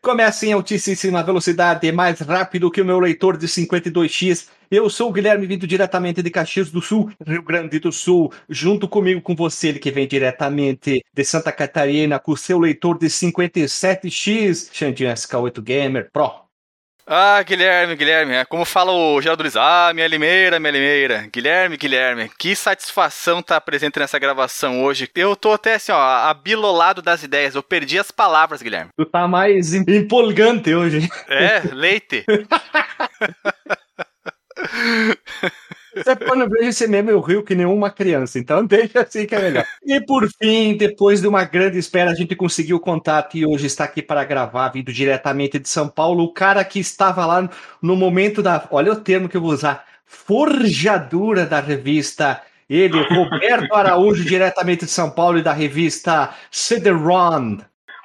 Começa em altíssima velocidade, mais rápido que o meu leitor de 52x. Eu sou o Guilherme, vindo diretamente de Caxias do Sul, Rio Grande do Sul. Junto comigo, com você, ele que vem diretamente de Santa Catarina, com seu leitor de 57x, Xandinho SK8 Gamer Pro. Ah, Guilherme, Guilherme, é como fala o Geraldo Luiz. Ah, minha limeira, minha limeira. Guilherme, Guilherme, que satisfação estar tá presente nessa gravação hoje. Eu tô até assim, ó, abilolado das ideias. Eu perdi as palavras, Guilherme. Tu tá mais empolgante hoje. É, leite. Você põe no vejo esse meme eu rio que nenhuma criança, então deixa assim que é melhor. E por fim, depois de uma grande espera, a gente conseguiu contato e hoje está aqui para gravar, vindo diretamente de São Paulo, o cara que estava lá no momento da, olha o termo que eu vou usar, forjadura da revista. Ele, Roberto Araújo, diretamente de São Paulo e da revista CD-ROM.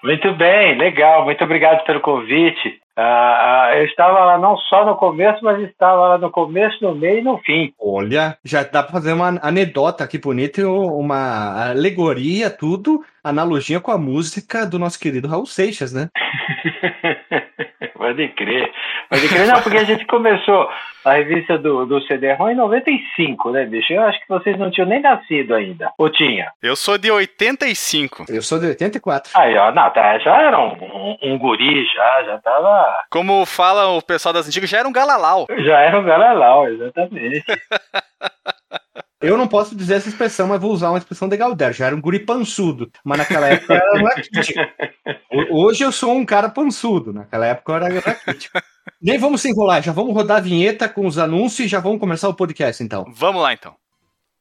Muito bem, legal. Muito obrigado pelo convite. Uh, eu estava lá não só no começo, mas estava lá no começo, no meio e no fim. Olha, já dá para fazer uma anedota aqui bonita, uma alegoria, tudo, analogia com a música do nosso querido Raul Seixas, né? Pode crer. Pode crer, não, porque a gente começou a revista do, do CD-ROM em 95, né, bicho? Eu acho que vocês não tinham nem nascido ainda. Ou tinha? Eu sou de 85. Eu sou de 84. Aí, ó, não, tá, já era um, um, um, guri, já, já tava. Como fala o pessoal das antigas, já era um galalau. Já era um galalau, exatamente. Eu não posso dizer essa expressão, mas vou usar uma expressão de Galder. Já era um guri pançudo, mas naquela época era raquítico. Hoje eu sou um cara pançudo, naquela época eu era raquítico. Nem vamos se enrolar, já vamos rodar a vinheta com os anúncios e já vamos começar o podcast então. Vamos lá então.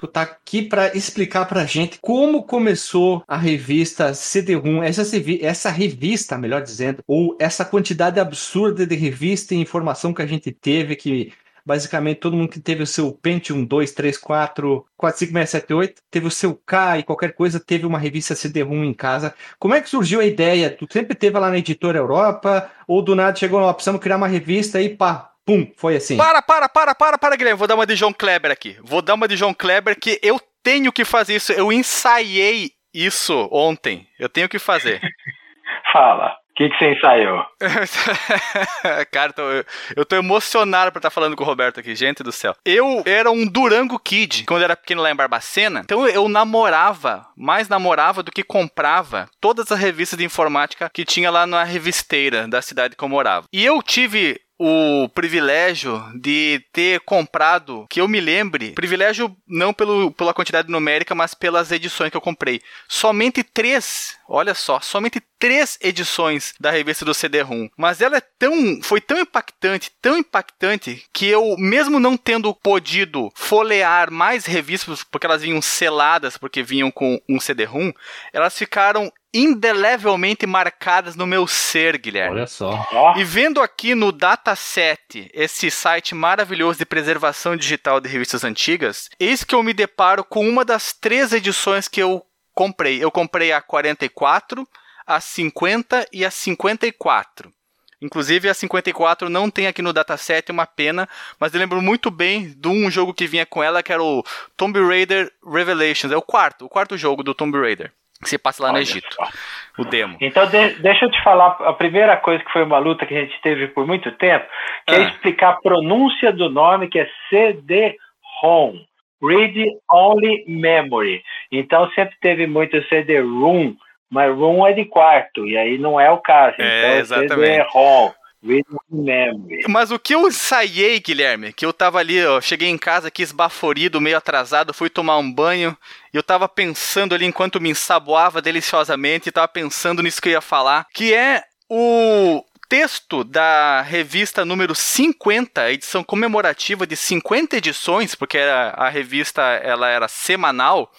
tu tá aqui para explicar pra gente como começou a revista CD-ROM, essa, essa revista, melhor dizendo, ou essa quantidade absurda de revista e informação que a gente teve, que basicamente todo mundo que teve o seu Pentium 2, 3, 4, 4, 5, 6, 7, 8, teve o seu K e qualquer coisa, teve uma revista CD-ROM em casa. Como é que surgiu a ideia? Tu sempre teve lá na Editora Europa, ou do nada chegou, ó, precisamos criar uma revista e pá, Pum, foi assim. Para, para, para, para, para, Guilherme. Vou dar uma de João Kleber aqui. Vou dar uma de João Kleber que eu tenho que fazer isso. Eu ensaiei isso ontem. Eu tenho que fazer. Fala. O que, que você ensaiou? Cara, tô, eu tô emocionado por estar falando com o Roberto aqui, gente do céu. Eu era um Durango Kid quando eu era pequeno lá em Barbacena. Então eu namorava, mais namorava do que comprava todas as revistas de informática que tinha lá na revisteira da cidade que eu morava. E eu tive o privilégio de ter comprado, que eu me lembre, privilégio não pelo, pela quantidade numérica, mas pelas edições que eu comprei. Somente três, olha só, somente três edições da revista do CD-ROM. Mas ela é tão, foi tão impactante, tão impactante, que eu, mesmo não tendo podido folhear mais revistas, porque elas vinham seladas, porque vinham com um CD-ROM, elas ficaram indelevelmente marcadas no meu ser, Guilherme. Olha só. E vendo aqui no Dataset, esse site maravilhoso de preservação digital de revistas antigas, eis que eu me deparo com uma das três edições que eu comprei. Eu comprei a 44, a 50 e a 54. Inclusive a 54 não tem aqui no dataset, uma pena, mas eu lembro muito bem de um jogo que vinha com ela, que era o Tomb Raider Revelations, é o quarto, o quarto jogo do Tomb Raider que se passa lá Olha no Egito. Só. O demo. Então, de, deixa eu te falar a primeira coisa que foi uma luta que a gente teve por muito tempo, que é ah. é explicar a pronúncia do nome, que é CD-ROM. Read Only Memory. Então, sempre teve muito CD-ROM, mas ROM é de quarto, e aí não é o caso. É, então, CD-ROM. Mas o que eu ensaiei, Guilherme, que eu tava ali, ó, cheguei em casa aqui esbaforido, meio atrasado, fui tomar um banho, e eu tava pensando ali enquanto me ensaboava deliciosamente, tava pensando nisso que eu ia falar, que é o texto da revista número 50, edição comemorativa de 50 edições, porque era, a revista ela era semanal,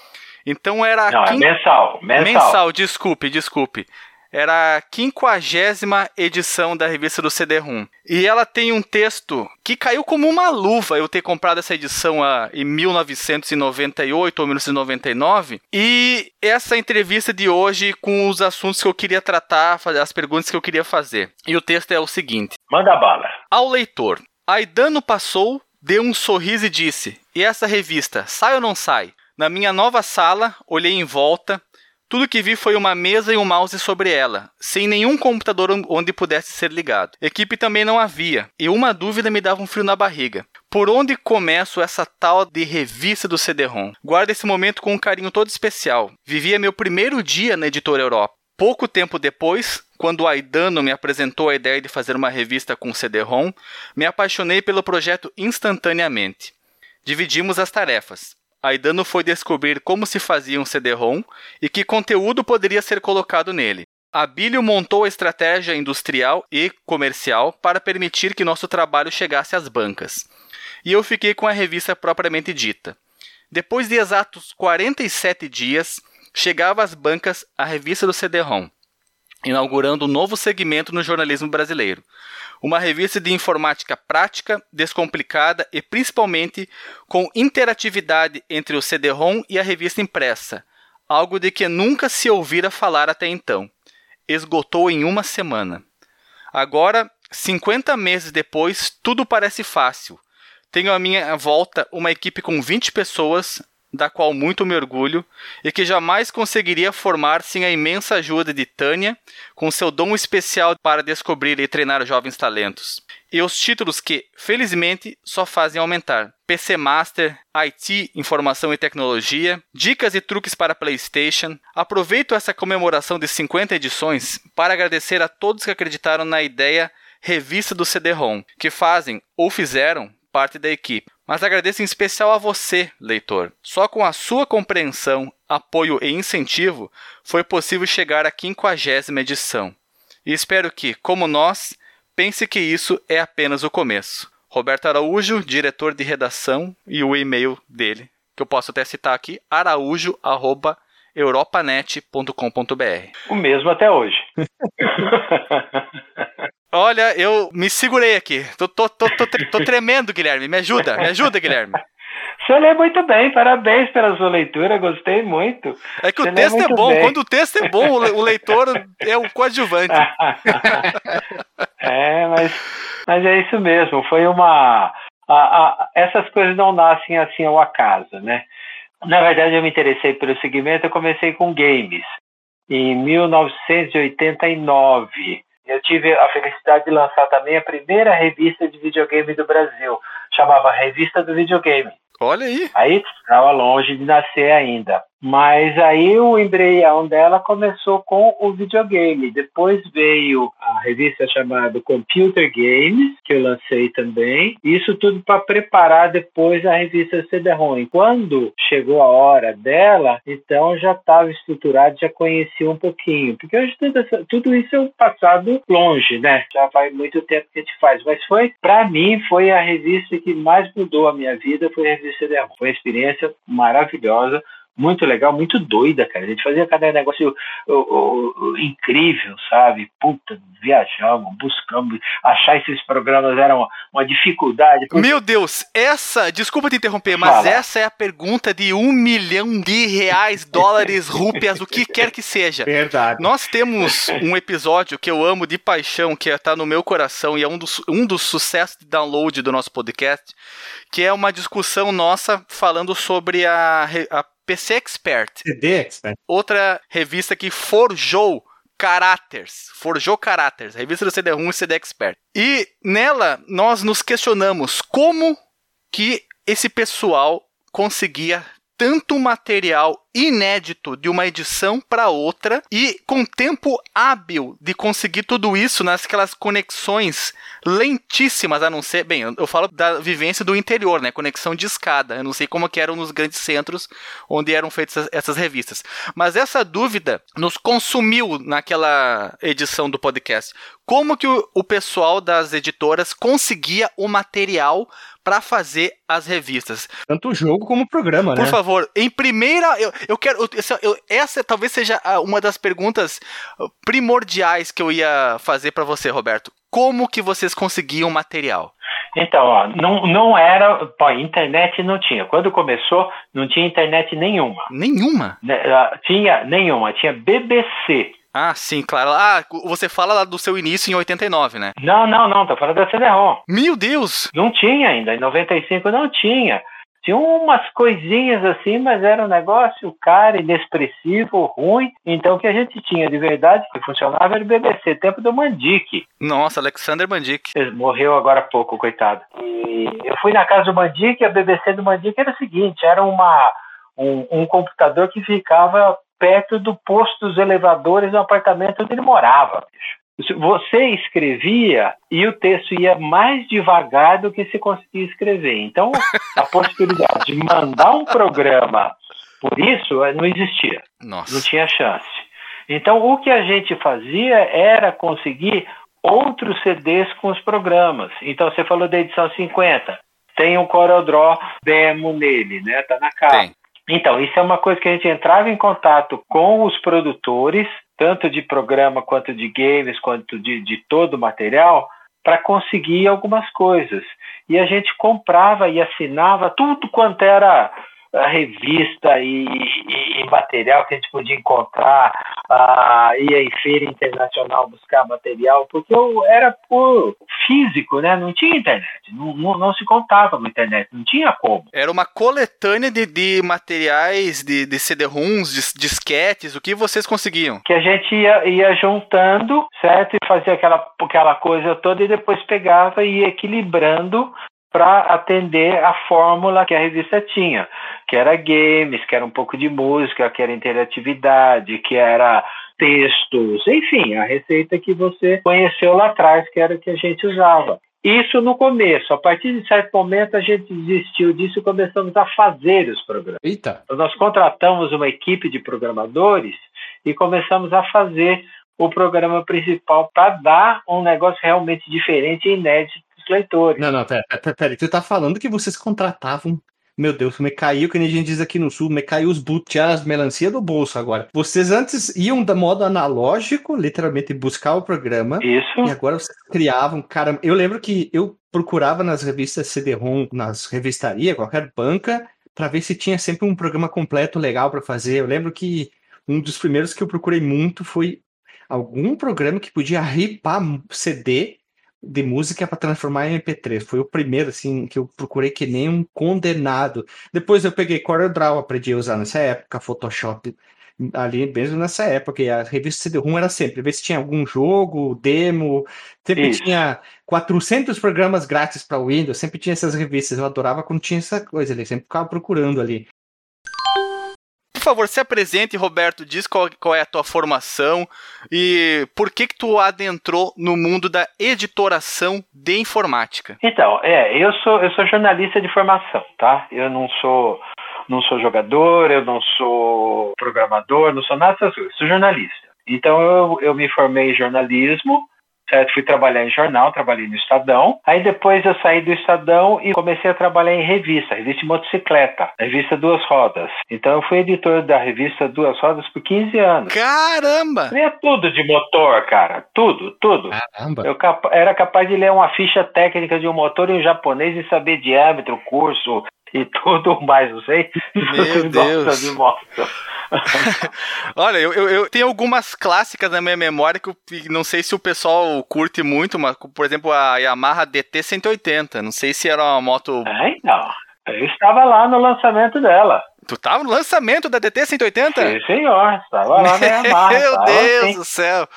então era. Não, é mensal, mensal. Mensal, desculpe, desculpe. Era a quinquagésima edição da revista do CD-ROM. E ela tem um texto que caiu como uma luva eu ter comprado essa edição ah, em 1998 ou 1999. E essa entrevista de hoje com os assuntos que eu queria tratar, as perguntas que eu queria fazer. E o texto é o seguinte: Manda bala. Ao leitor, Aidano passou, deu um sorriso e disse: E essa revista, sai ou não sai? Na minha nova sala, olhei em volta. Tudo que vi foi uma mesa e um mouse sobre ela, sem nenhum computador onde pudesse ser ligado. Equipe também não havia, e uma dúvida me dava um frio na barriga. Por onde começo essa tal de revista do CD-ROM? Guardo esse momento com um carinho todo especial. Vivia meu primeiro dia na editora Europa. Pouco tempo depois, quando Aidano me apresentou a ideia de fazer uma revista com CD-ROM, me apaixonei pelo projeto instantaneamente. Dividimos as tarefas. Aidano foi descobrir como se fazia um CD-ROM e que conteúdo poderia ser colocado nele. Abílio montou a estratégia industrial e comercial para permitir que nosso trabalho chegasse às bancas. E eu fiquei com a revista propriamente dita. Depois de exatos 47 dias, chegava às bancas a revista do CD-ROM, inaugurando um novo segmento no jornalismo brasileiro uma revista de informática prática, descomplicada e principalmente com interatividade entre o CD-ROM e a revista impressa, algo de que nunca se ouvira falar até então. Esgotou em uma semana. Agora, 50 meses depois, tudo parece fácil. Tenho à minha volta uma equipe com 20 pessoas, da qual muito me orgulho, e que jamais conseguiria formar sem a imensa ajuda de Tânia, com seu dom especial para descobrir e treinar jovens talentos. E os títulos que, felizmente, só fazem aumentar. PC Master, IT, Informação e Tecnologia, Dicas e Truques para PlayStation. Aproveito essa comemoração de 50 edições para agradecer a todos que acreditaram na ideia Revista do CD-ROM, que fazem ou fizeram parte da equipe. Mas agradeço em especial a você, leitor. Só com a sua compreensão, apoio e incentivo foi possível chegar à quinquagésima edição. E espero que, como nós, pense que isso é apenas o começo. Roberto Araújo, diretor de redação, e o e-mail dele, que eu posso até citar aqui, araújo@europanet.com.br. O mesmo até hoje. Olha, eu me segurei aqui. Tô, tô, tô, tô, tô tremendo, Guilherme. Me ajuda, me ajuda, Guilherme. Você lê muito bem, parabéns pela sua leitura, gostei muito. É que Você o texto é bom, bem. quando o texto é bom, o leitor é o coadjuvante. é, mas, mas é isso mesmo, foi uma. A, a, essas coisas não nascem assim ao acaso, né? Na verdade, eu me interessei pelo segmento, eu comecei com games, em 1989 eu tive a felicidade de lançar também a primeira revista de videogame do Brasil, chamava Revista do Videogame. Olha aí. Aí estava longe de nascer ainda. Mas aí o embrião dela começou com o videogame. Depois veio a revista chamada Computer Games, que eu lancei também. Isso tudo para preparar depois a revista CD-ROM. Quando chegou a hora dela, então já estava estruturado, já conhecia um pouquinho. Porque hoje tudo, tudo isso é um passado longe, né? Já faz muito tempo que a gente faz. Mas foi, para mim, foi a revista que mais mudou a minha vida, foi a revista CD-ROM. Foi uma experiência maravilhosa muito legal, muito doida, cara. A gente fazia cada negócio o, o, o, incrível, sabe? Puta, viajamos, buscamos, achar esses programas era uma, uma dificuldade. Meu Deus, essa, desculpa te interromper, mas Fala. essa é a pergunta de um milhão de reais, dólares, rúpias, o que quer que seja. Verdade. Nós temos um episódio que eu amo de paixão, que está no meu coração e é um dos, um dos sucessos de download do nosso podcast, que é uma discussão nossa falando sobre a, a PC Expert. CD Expert. Outra revista que forjou caráteres, forjou caráteres, revista do CD-ROM e CD Expert. E nela nós nos questionamos como que esse pessoal conseguia tanto material inédito de uma edição para outra e com tempo hábil de conseguir tudo isso nasquelas conexões lentíssimas, a não ser, bem, eu falo da vivência do interior, né, conexão de escada, eu não sei como que eram nos grandes centros onde eram feitas essas revistas, mas essa dúvida nos consumiu naquela edição do podcast, como que o, o pessoal das editoras conseguia o material para fazer as revistas. Tanto o jogo como o programa, Por né? Por favor, em primeira, eu, eu quero. Eu, eu, essa talvez seja uma das perguntas primordiais que eu ia fazer para você, Roberto. Como que vocês conseguiam material? Então, ó, não, não era. Pô, internet não tinha. Quando começou, não tinha internet nenhuma. Nenhuma? Tinha nenhuma, tinha BBC. Ah, sim, claro. Ah, você fala lá do seu início em 89, né? Não, não, não, tô falando da CD-ROM. Meu Deus! Não tinha ainda, em 95 não tinha. Tinha umas coisinhas assim, mas era um negócio caro, inexpressivo, ruim. Então o que a gente tinha de verdade que funcionava era o BBC, tempo do Mandic. Nossa, Alexander Mandic. Ele morreu agora há pouco, coitado. E eu fui na casa do Mandic, a BBC do Mandic era o seguinte, era uma, um, um computador que ficava perto do posto dos elevadores do apartamento onde ele morava. Você escrevia e o texto ia mais devagar do que se conseguia escrever. Então, a possibilidade de mandar um programa por isso eh, não existia. Nossa. Não tinha chance. Então, o que a gente fazia era conseguir outros CDs com os programas. Então, você falou da edição 50. Tem um CorelDRAW demo nele, né? Tá na capa. Tem. Então, isso é uma coisa que a gente entrava em contato com os produtores, tanto de programa quanto de games, quanto de, de todo o material, para conseguir algumas coisas. E a gente comprava e assinava tudo quanto era a revista e, e, e, material que a gente podia encontrar, uh, ia em feira internacional buscar material, porque eu era por físico, né? Não tinha internet, não, não, não, se contava com internet, não tinha como. Era uma coletânea de, de materiais, de, de CD-ROMs, de disquetes, o que vocês conseguiam? Que a gente ia, ia juntando, certo? E fazia aquela, aquela coisa toda e depois pegava e ia equilibrando para atender a fórmula que a revista tinha, que era games, que era um pouco de música, que era interatividade, que era textos, enfim, a receita que você conheceu lá atrás, que era o que a gente usava. Isso no começo. A partir de certo momento, a gente desistiu disso e começamos a fazer os programas. Eita. Então, nós contratamos uma equipe de programadores e começamos a fazer o programa principal para dar um negócio realmente diferente e inédito leitores. Não, não, pera, pera, pera, tu tá falando que vocês contratavam. Meu Deus, me caiu, que nem a gente diz aqui no sul, me caiu os boot, as melancia do bolso agora. Vocês antes iam da modo analógico, literalmente buscar o programa. Isso. E agora vocês criavam, cara. Eu lembro que eu procurava nas revistas CD-ROM, nas revistarias, qualquer banca, para ver se tinha sempre um programa completo legal para fazer. Eu lembro que um dos primeiros que eu procurei muito foi algum programa que podia ripar CD de música para transformar em MP3. Foi o primeiro, assim, que eu procurei que nem um condenado. Depois eu peguei CorelDRAW, aprendi a usar nessa época, Photoshop ali mesmo nessa época, e a revista CD-ROM era sempre, ver se tinha algum jogo, demo, sempre Isso. tinha 400 programas grátis para Windows, sempre tinha essas revistas, eu adorava quando tinha essa coisa ali, sempre ficava procurando ali. Por favor, se apresente, Roberto, diz qual, qual, é a tua formação e por que que tu adentrou no mundo da editoração de informática. Então, é, eu sou eu sou jornalista de formação, tá? Eu não sou não sou jogador, eu não sou programador, não sou nada dessas coisas, sou jornalista. Então eu, eu me formei em jornalismo certo? Fui trabalhar em jornal, trabalhei no Estadão. Aí depois eu saí do Estadão e comecei a trabalhar em revista, revista de motocicleta, revista Duas Rodas. Então eu fui editor da revista Duas Rodas por 15 anos. Caramba! Lia tudo de motor, cara. Tudo, tudo. Caramba! Eu capa era capaz de ler uma ficha técnica de um motor em japonês e saber diâmetro, curso, e tudo mais, não sei. Meu Deus. de moto. Olha, eu, eu, eu, tenho algumas clássicas na minha memória que eu não sei se o pessoal curte muito, mas, por exemplo, a Yamaha DT 180. Não sei se era uma moto. É, então. Eu estava lá no lançamento dela. Tu estava no lançamento da DT 180? Sim, senhor. Estava lá na Yamaha. Meu Deus assim. do céu.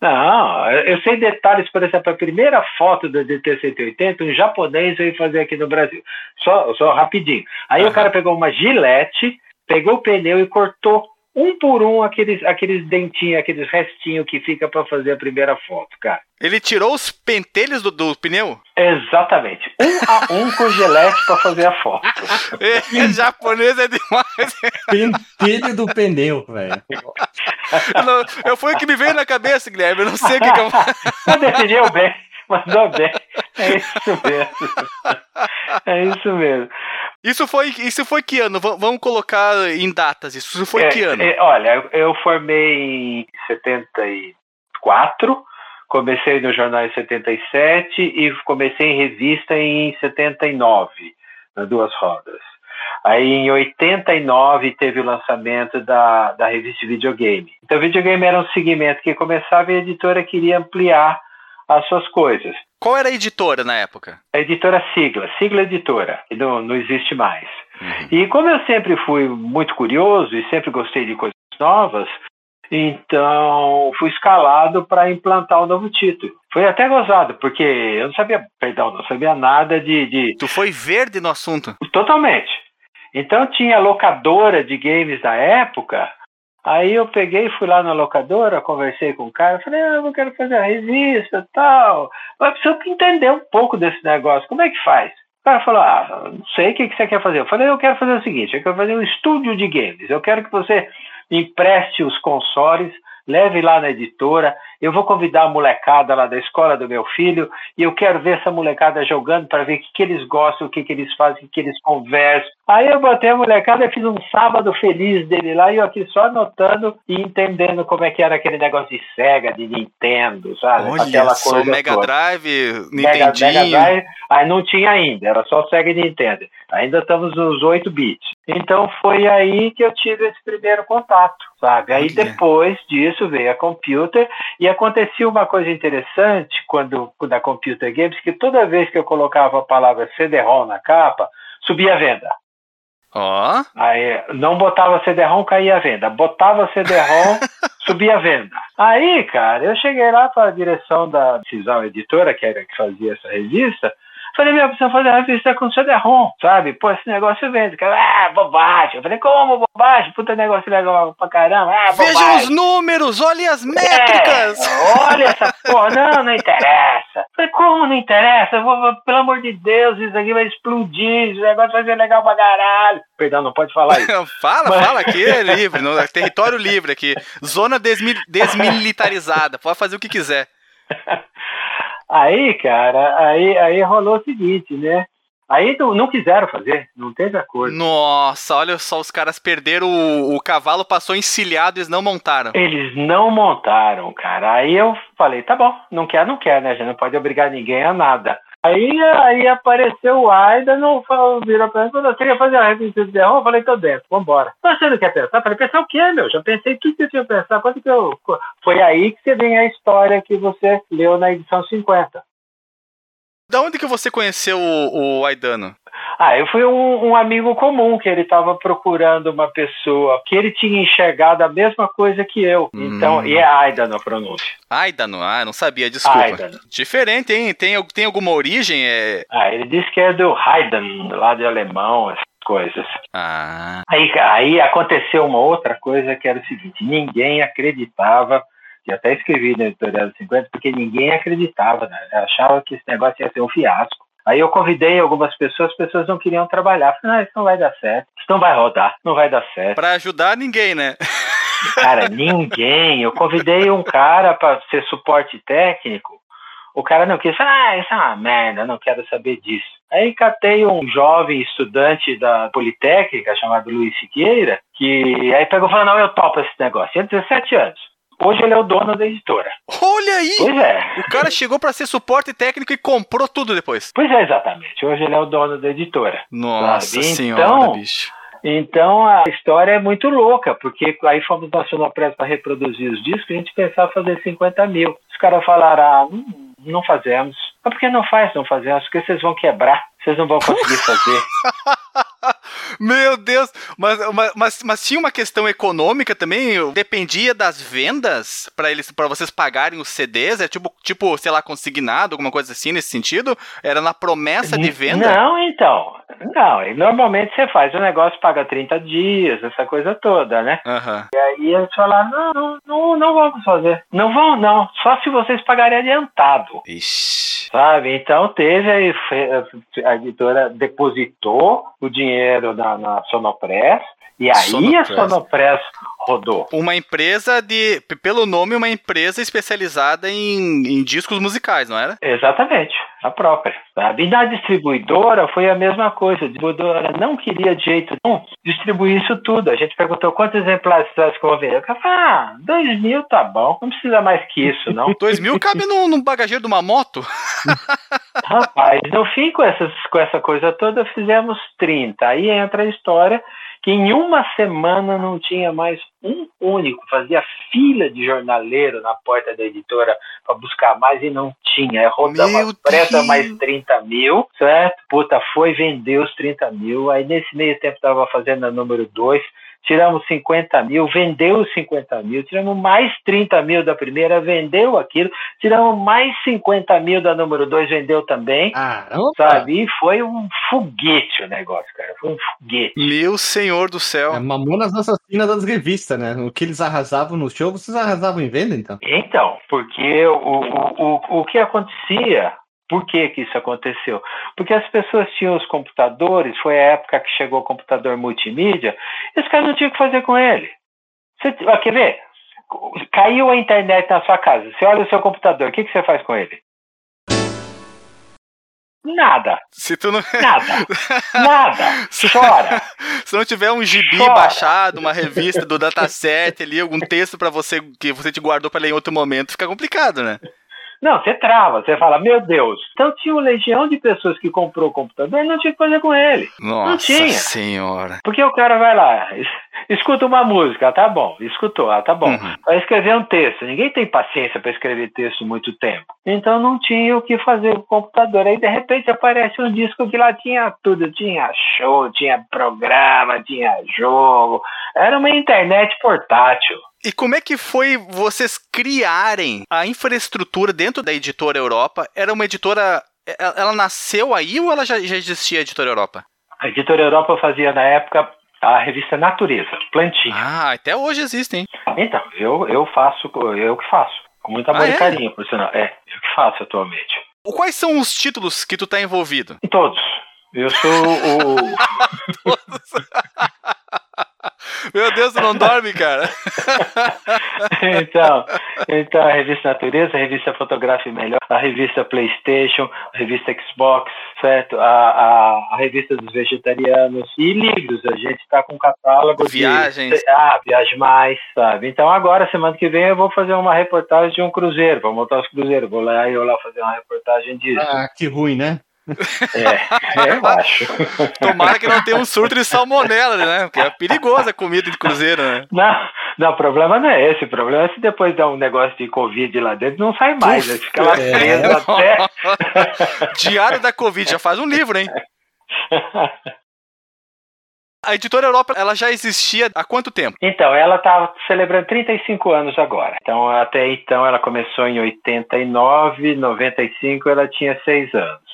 Não, eu sei detalhes, por exemplo, a primeira foto da DT-180, um japonês veio fazer aqui no Brasil. Só, só rapidinho. Aí uhum. o cara pegou uma gilete, pegou o pneu e cortou um por um aqueles, aqueles dentinhos, aqueles restinhos que fica para fazer a primeira foto, cara. Ele tirou os pentelhos do, do pneu? Exatamente. Um a um com gelete para fazer a foto. é, japonês é demais. Pentelho do pneu, velho. Eu, foi o que me veio na cabeça, Guilherme. Eu não sei o que, que eu. Mas decidiu bem. Mandou bem. É isso mesmo. É isso mesmo. Isso foi, isso foi que ano? V vamos colocar em datas. Isso foi é, que ano? É, olha, eu formei em 74, comecei no jornal em 77 e comecei em revista em 79, nas duas rodas. Aí em 89 teve o lançamento da, da revista de videogame. Então, videogame era um segmento que começava e a editora queria ampliar as suas coisas. Qual era a editora na época? A editora Sigla, Sigla Editora, que não, não existe mais. Uhum. E como eu sempre fui muito curioso e sempre gostei de coisas novas, então fui escalado para implantar o um novo título. Foi até gozado, porque eu não sabia, perdão, não sabia nada de, de. Tu foi verde no assunto? Totalmente. Então tinha locadora de games da época Aí eu peguei, fui lá na locadora, conversei com o cara, falei, ah, eu quero fazer a revista tal. Mas preciso entender um pouco desse negócio, como é que faz? O cara falou, ah, não sei o que, que você quer fazer. Eu falei, eu quero fazer o seguinte, eu quero fazer um estúdio de games. Eu quero que você empreste os consoles leve lá na editora. Eu vou convidar a molecada lá da escola do meu filho e eu quero ver essa molecada jogando para ver o que, que eles gostam, o que, que eles fazem, o que, que eles conversam. Aí eu botei a molecada e fiz um sábado feliz dele lá e eu aqui só anotando e entendendo como é que era aquele negócio de Sega, de Nintendo, sabe? Olha Aquela só, coisa Mega toda. Drive, Nintendinho. Mega, Mega Drive, aí não tinha ainda, era só Sega e Nintendo. Ainda estamos nos 8 bits. Então foi aí que eu tive esse primeiro contato, sabe? Aí depois disso veio a computer e acontecia uma coisa interessante quando da Computer Games, que toda vez que eu colocava a palavra CD-ROM na capa, subia a venda. Ó. Oh. Aí não botava CD-ROM, caía a venda. Botava CD-ROM, subia a venda. Aí, cara, eu cheguei lá para a direção da Decisão Editora, que era que fazia essa revista, Falei, meu, precisa fazer uma revista com CD-ROM, sabe? Pô, esse negócio vende. Cara, ah, bobagem. Eu falei, como bobagem? Puta negócio legal pra caramba. Ah, Veja os números, olhe as métricas. É, olha essa porra. Não, não interessa. Falei, como não interessa? Vou, vou, pelo amor de Deus, isso aqui vai explodir. Esse negócio vai ser legal pra caralho. Perdão, não pode falar isso. fala, Mas... fala aqui, é livre. No, é território livre aqui. Zona desmil, desmilitarizada. Pode fazer o que quiser. Aí, cara, aí, aí rolou o seguinte, né? Aí não, não quiseram fazer, não teve acordo. Nossa, olha só, os caras perderam o, o cavalo, passou encilhado, eles não montaram. Eles não montaram, cara. Aí eu falei, tá bom, não quer, não quer, né? A gente não pode obrigar ninguém a nada. Aí, aí apareceu o Aida, não virou pra mim, você queria fazer a revista de terror? Eu falei, tô dentro, vambora. Mas você não quer pensar? Eu falei, pensar o quê, meu? Já pensei tudo que eu tinha pensar. Quando que eu... Foi aí que você vem a história que você leu na edição 50. Da onde que você conheceu o, o Aidano? Ah, eu fui um, um amigo comum que ele estava procurando uma pessoa que ele tinha enxergado a mesma coisa que eu. Hum. Então, e é Aidano a pronúncia. Aidano, ah, não sabia, desculpa. Aidano. Diferente, hein? Tem, tem alguma origem? É... Ah, ele disse que é do Haydn, lá de alemão, essas coisas. Ah. Aí, aí aconteceu uma outra coisa que era o seguinte: ninguém acreditava e até escrevi na editorial dos 50, porque ninguém acreditava, né? achava que esse negócio ia ser um fiasco. Aí eu convidei algumas pessoas, as pessoas não queriam trabalhar. Falei, ah, isso não vai dar certo, isso não vai rodar, não vai dar certo. Para ajudar ninguém, né? Cara, ninguém. Eu convidei um cara para ser suporte técnico. O cara não quis, ah, isso é uma merda, não quero saber disso. Aí catei um jovem estudante da Politécnica chamado Luiz Siqueira, que aí pegou e falou, não, eu topo esse negócio. Tinha 17 anos. Hoje ele é o dono da editora. Olha aí! Pois é. O cara chegou para ser suporte técnico e comprou tudo depois. Pois é, exatamente. Hoje ele é o dono da editora. Nossa sabe? senhora, então, bicho. Então a história é muito louca, porque aí fomos na Sonopress para reproduzir os discos e a gente pensava fazer 50 mil. Os caras falaram, ah, não, não fazemos. Mas por que não faz, não fazemos? Porque vocês vão quebrar, vocês não vão conseguir fazer. Meu Deus! Mas, mas, mas, tinha uma questão econômica também? Dependia das vendas para eles para vocês pagarem os CDs? É tipo, tipo, sei lá, consignado, alguma coisa assim nesse sentido? Era na promessa de venda? Não, então. Não, normalmente você faz o negócio, paga 30 dias, essa coisa toda, né? Uhum. E aí eles falaram: não, não, não, não vamos fazer. Não vão, não. Só se vocês pagarem adiantado. Ixi. Sabe? Então teve aí, a editora depositou o dinheiro na, na Sonopress, e aí Sonopress. a Sonopress rodou. Uma empresa de, pelo nome, uma empresa especializada em, em discos musicais, não era? Exatamente, a própria. Sabe? E na distribuidora foi a mesma coisa. A distribuidora não queria de jeito nenhum distribuir isso tudo. A gente perguntou quantos exemplares você acha que eu vou vender. Eu falei, ah, dois mil tá bom, não precisa mais que isso, não. dois mil cabe no, no bagageiro de uma moto? Rapaz, no fim, com, essas, com essa coisa toda, fizemos 30. Aí entra a história que em uma semana não tinha mais um único, fazia fila de jornaleiro na porta da editora para buscar mais e não tinha. Rodava pressa mais 30 mil, certo? Puta, foi, vendeu os 30 mil. Aí nesse meio tempo estava fazendo a número 2 tiramos 50 mil, vendeu os 50 mil, tiramos mais 30 mil da primeira, vendeu aquilo, tiramos mais 50 mil da número 2, vendeu também. Caramba! Sabe? E foi um foguete o negócio, cara. Foi um foguete. Meu senhor do céu. É, mamonas assassinas das revistas, né? O que eles arrasavam no show, vocês arrasavam em venda, então? Então, porque o, o, o, o que acontecia por que, que isso aconteceu? Porque as pessoas tinham os computadores, foi a época que chegou o computador multimídia, e os caras não tinham o que fazer com ele. Você, quer ver? Caiu a internet na sua casa, você olha o seu computador, o que, que você faz com ele? Nada. Se tu não... Nada. Nada. Chora. Se não tiver um gibi Chora. baixado, uma revista do dataset ali, algum texto para você que você te guardou para ler em outro momento, fica complicado, né? Não, você trava, você fala, meu Deus. Então tinha uma legião de pessoas que comprou o computador e não tinha o que fazer com ele. Nossa não tinha. senhora. Porque o cara vai lá, escuta uma música, tá bom, escutou, ah, tá bom. Uhum. Vai escrever um texto. Ninguém tem paciência para escrever texto muito tempo. Então não tinha o que fazer com o computador. Aí de repente aparece um disco que lá tinha tudo. Tinha show, tinha programa, tinha jogo. Era uma internet portátil. E como é que foi vocês criarem a infraestrutura dentro da editora Europa? Era uma editora. Ela nasceu aí ou ela já, já existia a editora Europa? A editora Europa fazia na época a revista Natureza, Plantinha. Ah, até hoje existem. Então, eu, eu faço, eu que faço. Com muito amor ah, é? carinho, por sinal. É, eu que faço atualmente. Quais são os títulos que tu tá envolvido? Em todos. Eu sou o. todos. Meu Deus, tu não dorme, cara. então, então, a revista Natureza, a revista Fotografia Melhor, a revista PlayStation, a revista Xbox, certo? A, a, a revista dos vegetarianos e livros. A gente está com um catálogo Viagens. De, ah, Viagem Mais, sabe? Então, agora, semana que vem, eu vou fazer uma reportagem de um cruzeiro. Vou montar os cruzeiros. Vou lá e eu lá fazer uma reportagem disso. Ah, que ruim, né? É, eu acho. Tomara que não tenha um surto de salmonela, né? Porque é perigosa a comida de cruzeiro, né? Não, não, o problema não é esse. O problema é se depois dá um negócio de Covid lá dentro, não sai mais. Uf, fica lá preso é. até. Diário da Covid, já faz um livro, hein? A editora Europa, ela já existia há quanto tempo? Então, ela está celebrando 35 anos agora. Então, até então, ela começou em 89, 95, ela tinha 6 anos.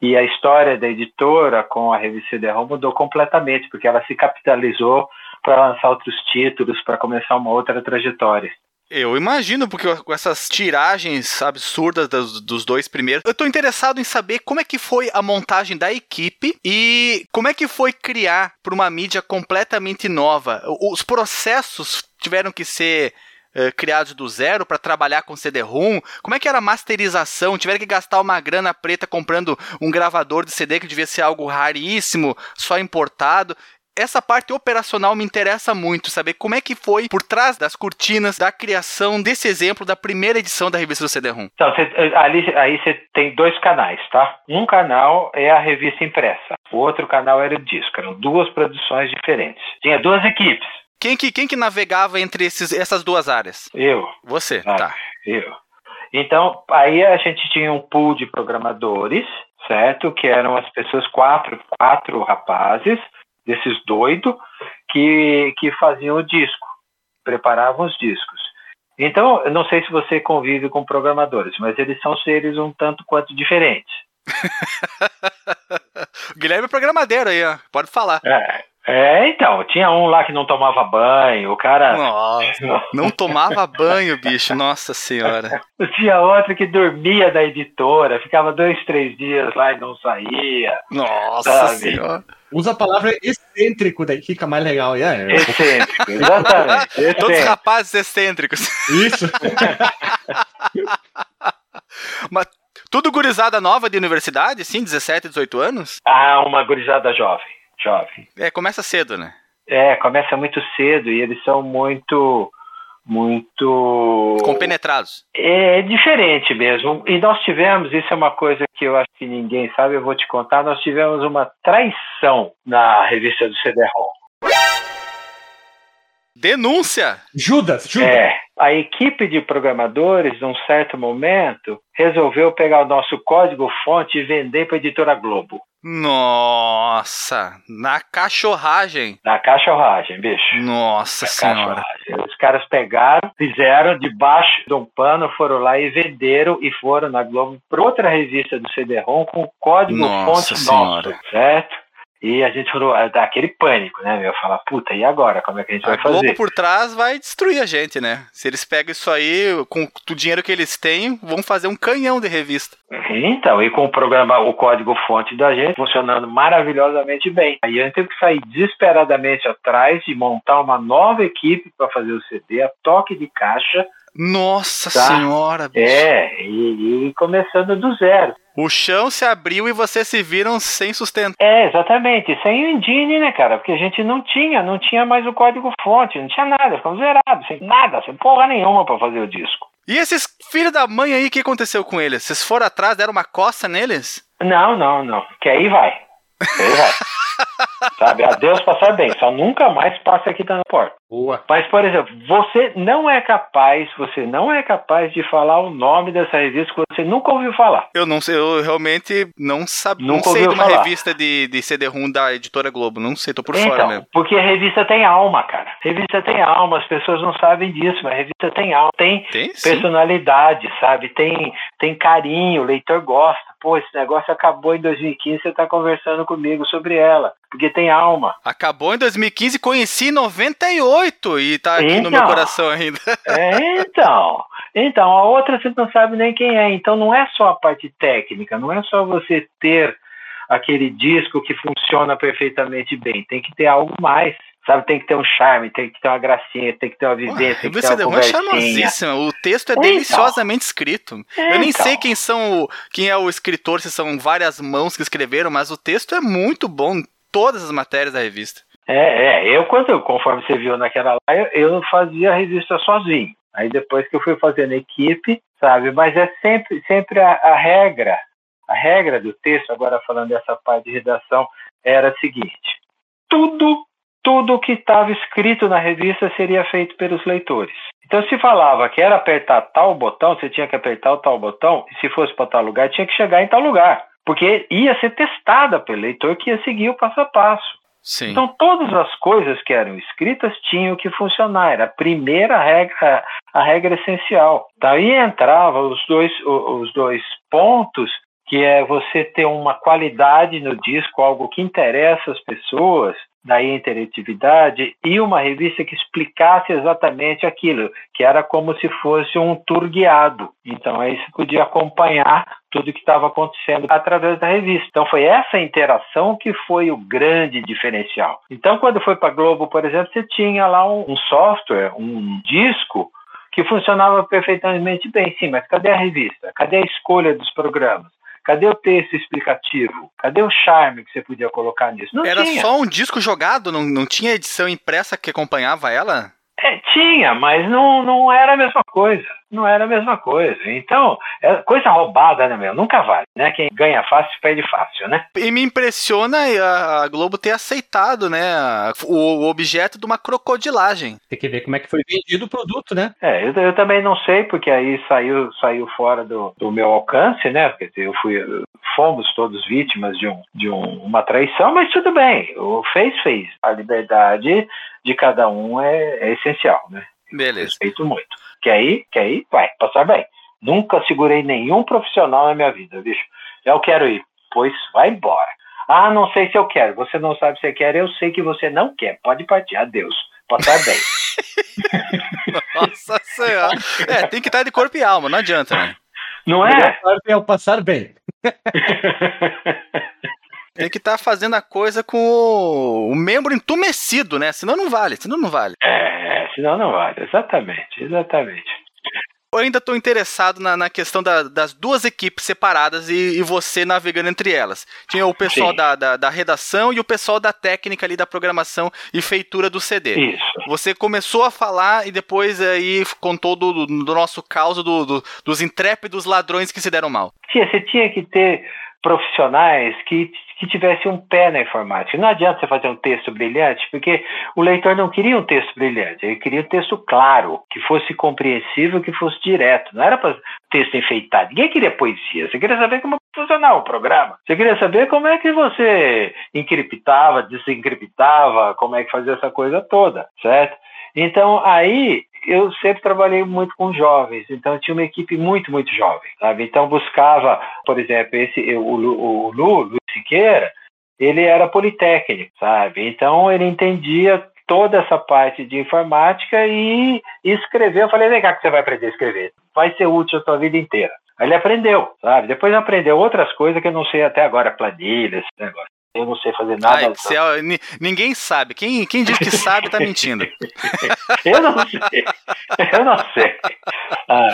E a história da editora com a revista CD-ROM mudou completamente, porque ela se capitalizou para lançar outros títulos, para começar uma outra trajetória. Eu imagino, porque com essas tiragens absurdas dos, dos, dois primeiros, eu tô interessado em saber como é que foi a montagem da equipe e como é que foi criar para uma mídia completamente nova. Os processos tiveram que ser uh, criados do zero para trabalhar com CD-ROM? Como é que era a masterização? Tiveram que gastar uma grana preta comprando um gravador de CD que devia ser algo raríssimo, só importado essa parte operacional me interessa muito, saber como é que foi por trás das cortinas da criação desse exemplo da primeira edição da revista do CD-ROM. Então, cê, ali, aí você tem dois canais, tá? Um canal é a revista impressa, o outro canal era o disco, eram duas produções diferentes. Tinha duas equipes. Quem que, quem que navegava entre esses, essas duas áreas? Eu. Você, ah, tá. Eu. Então, aí a gente tinha um pool de programadores, certo? Que eram as pessoas, quatro, quatro rapazes, desses doidos que, que faziam o disco, preparavam os discos. Então, eu não sei se você convive com programadores, mas eles são seres um tanto quanto diferentes. Guilherme é programadeiro aí, ó. pode falar. É, é, então, tinha um lá que não tomava banho, o cara. Nossa, não tomava banho, bicho, nossa senhora. Tinha outro que dormia da editora, ficava dois, três dias lá e não saía. Nossa sabe? senhora. Usa a palavra excêntrico, daí fica mais legal. Yeah, excêntrico, exatamente. Excêntrico. Todos rapazes excêntricos. Isso. Mas tudo gurizada nova de universidade, sim, 17, 18 anos? Ah, uma gurizada jovem jovem. É, começa cedo, né? É, começa muito cedo e eles são muito muito compenetrados. É, diferente mesmo. E nós tivemos, isso é uma coisa que eu acho que ninguém sabe, eu vou te contar, nós tivemos uma traição na revista do CD-ROM. Denúncia! Judas, Judas! É, a equipe de programadores, num certo momento, resolveu pegar o nosso código-fonte e vender para a editora Globo. Nossa! Na cachorragem! Na cachorragem, bicho. Nossa na senhora! Os caras pegaram, fizeram debaixo de um pano, foram lá e venderam e foram na Globo para outra revista do CD-ROM com código-fonte nosso, certo? E a gente falou, dá aquele pânico, né, meu? Falar, puta, e agora? Como é que a gente a vai fazer? Globo por trás vai destruir a gente, né? Se eles pegam isso aí, com o dinheiro que eles têm, vão fazer um canhão de revista. Então, e com o programa, o código-fonte da gente funcionando maravilhosamente bem. Aí a gente teve que sair desesperadamente atrás e montar uma nova equipe para fazer o CD, a toque de caixa, nossa tá? senhora, bicho. É, e, e, começando do zero. O chão se abriu e vocês se viram sem sustento. É, exatamente. Sem o engine, né, cara? Porque a gente não tinha, não tinha mais o código fonte, não tinha nada, ficamos zerados, sem nada, sem porra nenhuma para fazer o disco. E esses filhos da mãe aí, o que aconteceu com eles? Vocês foram atrás, deram uma coça neles? Não, não, não. Que aí vai. Vai. Sabe? Adeus passar bem. Só nunca mais passe aqui na porta. Boa. Mas, por exemplo, você não é capaz, você não é capaz de falar o nome dessa revista que você nunca ouviu falar. Eu não sei, eu realmente não sabia. Não sei de uma falar. revista de, de CD-ROM da editora Globo. Não sei, tô por então, fora mesmo. Porque a revista tem alma, cara. Revista tem alma, as pessoas não sabem disso, mas a revista tem alma, tem, tem personalidade, sabe? Tem, tem carinho, o leitor gosta. Pô, esse negócio acabou em 2015, você tá conversando comigo sobre ela. Porque tem alma. Acabou em 2015, conheci em 98 e tá aqui então, no meu então. coração ainda. É, então. Então, a outra você não sabe nem quem é. Então, não é só a parte técnica, não é só você ter aquele disco que funciona perfeitamente bem. Tem que ter algo mais. Sabe, tem que ter um charme, tem que ter uma gracinha, tem que ter uma vivência, tem que ter uma é charmosíssima. O texto é então. deliciosamente escrito. É, Eu nem então. sei quem são, quem é o escritor, se são várias mãos que escreveram, mas o texto é muito bom todas as matérias da revista. É, é eu quando, conforme você viu naquela lá, eu, eu fazia a revista sozinho. Aí depois que eu fui fazendo equipe, sabe? Mas é sempre, sempre a, a regra, a regra do texto, agora falando dessa parte de redação, era a seguinte: tudo, tudo que estava escrito na revista seria feito pelos leitores. Então, se falava que era apertar tal botão, você tinha que apertar o tal botão, e se fosse para tal lugar, tinha que chegar em tal lugar porque ia ser testada pelo leitor que ia seguir o passo a passo. Sim. Então todas as coisas que eram escritas tinham que funcionar. Era a primeira regra, a regra essencial. Daí entrava os dois, os dois pontos que é você ter uma qualidade no disco, algo que interessa as pessoas, daí a interatividade, e uma revista que explicasse exatamente aquilo, que era como se fosse um tour guiado. Então aí você podia acompanhar tudo que estava acontecendo através da revista. Então foi essa interação que foi o grande diferencial. Então quando foi para Globo, por exemplo, você tinha lá um, um software, um disco que funcionava perfeitamente bem, sim, mas cadê a revista? Cadê a escolha dos programas? Cadê o texto explicativo? Cadê o charme que você podia colocar nisso? Não Era tinha. só um disco jogado? Não, não tinha edição impressa que acompanhava ela? É, tinha, mas não, não era a mesma coisa. Não era a mesma coisa. Então, é coisa roubada, né, meu? Nunca vale, né? Quem ganha fácil perde fácil, né? E me impressiona a Globo ter aceitado, né, o objeto de uma crocodilagem. Tem que ver como é que foi vendido o produto, né? É, eu, eu também não sei, porque aí saiu, saiu fora do, do meu alcance, né? Porque eu fui, fomos todos vítimas de, um, de um, uma traição, mas tudo bem. O fez, fez. A liberdade de cada um é, é essencial, né? Beleza. Respeito muito. Quer ir? Quer ir? Vai, passar bem. Nunca segurei nenhum profissional na minha vida, bicho. Eu quero ir. Pois vai embora. Ah, não sei se eu quero. Você não sabe se quer. Eu sei que você não quer. Pode partir. Adeus. Passar bem. Nossa Senhora. É, tem que estar de corpo e alma. Não adianta, né? Não é? É o passar bem. Tem que estar tá fazendo a coisa com o, o, membro entumecido, né? Senão não vale, senão não vale. É, senão não vale, exatamente, exatamente. Eu ainda estou interessado na, na questão da, das duas equipes separadas e, e, você navegando entre elas. Tinha o pessoal da, da, da, redação e o pessoal da técnica ali da programação e feitura do CD. Isso. Você começou a falar e depois aí contou do, do nosso caos do, do, dos intrépidos ladrões que se deram mal. Tia, você tinha que ter profissionais que, que tivessem um pé na informática. Não adianta você fazer um texto brilhante, porque o leitor não queria um texto brilhante, ele queria um texto claro, que fosse compreensível, que fosse direto. Não era para texto enfeitado. Ninguém queria poesia. Você queria saber como funcionava o programa. Você queria saber como é que você encriptava, desencriptava, como é que fazia essa coisa toda, certo? Então, aí eu sempre trabalhei muito com jovens, então tinha uma equipe muito, muito jovem, sabe? Então buscava, por exemplo, esse o, o, o Lu Siqueira, ele era politécnico, sabe? Então ele entendia toda essa parte de informática e, e escrever. Eu falei, vem cá que você vai aprender a escrever. Vai ser útil a sua vida inteira. Aí ele aprendeu, sabe? Depois aprendeu outras coisas que eu não sei até agora, planilhas, negócio. Eu não sei fazer nada. Ah, Excel, ninguém sabe. Quem, quem diz que sabe está mentindo. eu não sei. Eu não sei. Ah.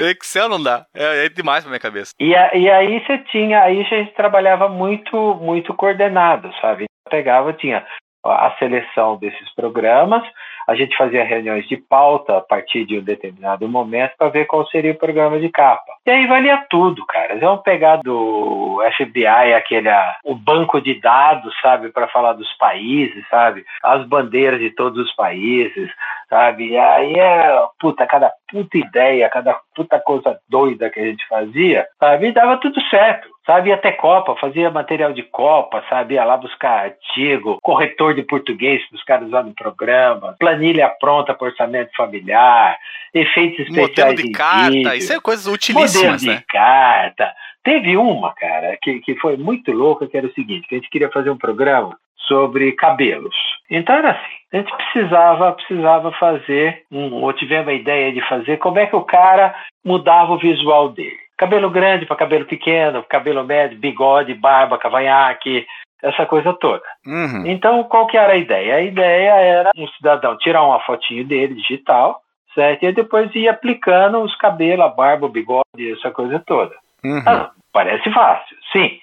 Excel não dá. É, é demais pra minha cabeça. E, a, e aí você tinha, aí a gente trabalhava muito, muito coordenado, sabe? Pegava, tinha a seleção desses programas, a gente fazia reuniões de pauta a partir de um determinado momento para ver qual seria o programa de capa. E aí valia tudo, cara. Vamos pegar do FBI aquele o banco de dados, sabe, para falar dos países, sabe, as bandeiras de todos os países, sabe. E aí é puta cada puta ideia, cada puta coisa doida que a gente fazia, sabe, e dava tudo certo sabe? Ia até Copa, fazia material de Copa, sabe? Ia lá buscar artigo, corretor de português para os caras usar no programa, planilha pronta para orçamento familiar, efeitos especiais Modelo de carta, vídeo, isso é coisas utilíssimas, modelo de carta. Teve uma, cara, que, que foi muito louca, que era o seguinte, que a gente queria fazer um programa sobre cabelos. Então era assim, a gente precisava, precisava fazer, um, ou tivemos a ideia de fazer, como é que o cara mudava o visual dele. Cabelo grande para cabelo pequeno, cabelo médio, bigode, barba, cavanhaque, essa coisa toda. Uhum. Então, qual que era a ideia? A ideia era um cidadão tirar uma fotinho dele, digital, certo? E depois ir aplicando os cabelos, a barba, o bigode, essa coisa toda. Uhum. Ah, parece fácil, sim.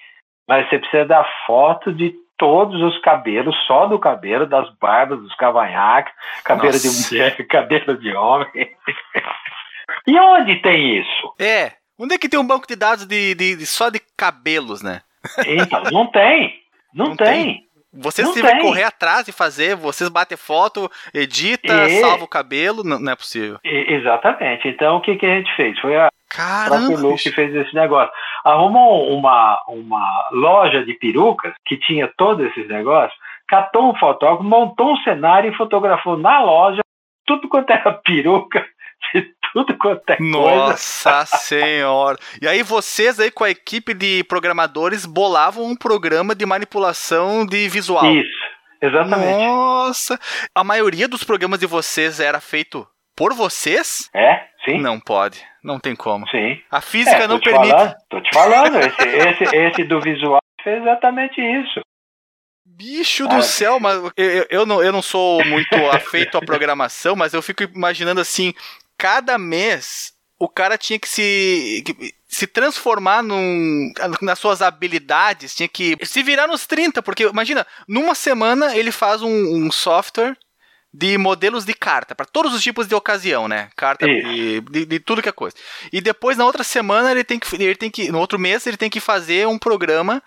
Mas você precisa dar foto de todos os cabelos, só do cabelo, das barbas, dos cavanhaques, cabelo Nossa. de mulher, cabelo de homem. e onde tem isso? É, Onde é que tem um banco de dados de, de, de só de cabelos, né? Então, não tem. Não, não tem. tem. Vocês não tem. correr atrás e fazer, vocês batem foto, edita, e... salva o cabelo, não, não é possível. E, exatamente. Então o que, que a gente fez? Foi a Caramba, que fez esse negócio. Arrumou uma, uma loja de perucas que tinha todos esses negócios, catou um fotógrafo, montou um cenário e fotografou na loja tudo quanto era peruca de tudo quanto é Nossa coisa. senhora. E aí vocês aí com a equipe de programadores bolavam um programa de manipulação de visual. Isso, exatamente. Nossa. A maioria dos programas de vocês era feito por vocês? É, sim. Não pode. Não tem como. Sim. A física é, não permite. Falando, tô te falando, esse, esse, esse do visual fez exatamente isso. Bicho do céu, mas eu, eu, não, eu não sou muito afeito à programação, mas eu fico imaginando assim, cada mês o cara tinha que se, que, se transformar num, nas suas habilidades, tinha que se virar nos 30, porque imagina, numa semana ele faz um, um software de modelos de carta, para todos os tipos de ocasião, né? Carta de, de, de, tudo que é coisa. E depois, na outra semana, ele tem que. Ele tem que. No outro mês, ele tem que fazer um programa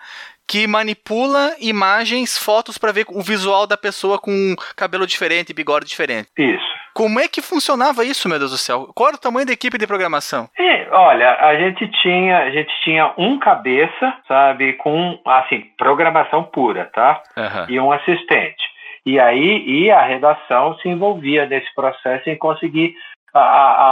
que manipula imagens, fotos para ver o visual da pessoa com cabelo diferente, bigode diferente. Isso. Como é que funcionava isso, meu Deus do céu? Qual era o tamanho da equipe de programação? E, olha, a gente tinha, a gente tinha um cabeça, sabe, com assim, programação pura, tá? Uhum. E um assistente. E aí, e a redação se envolvia nesse processo em conseguir a,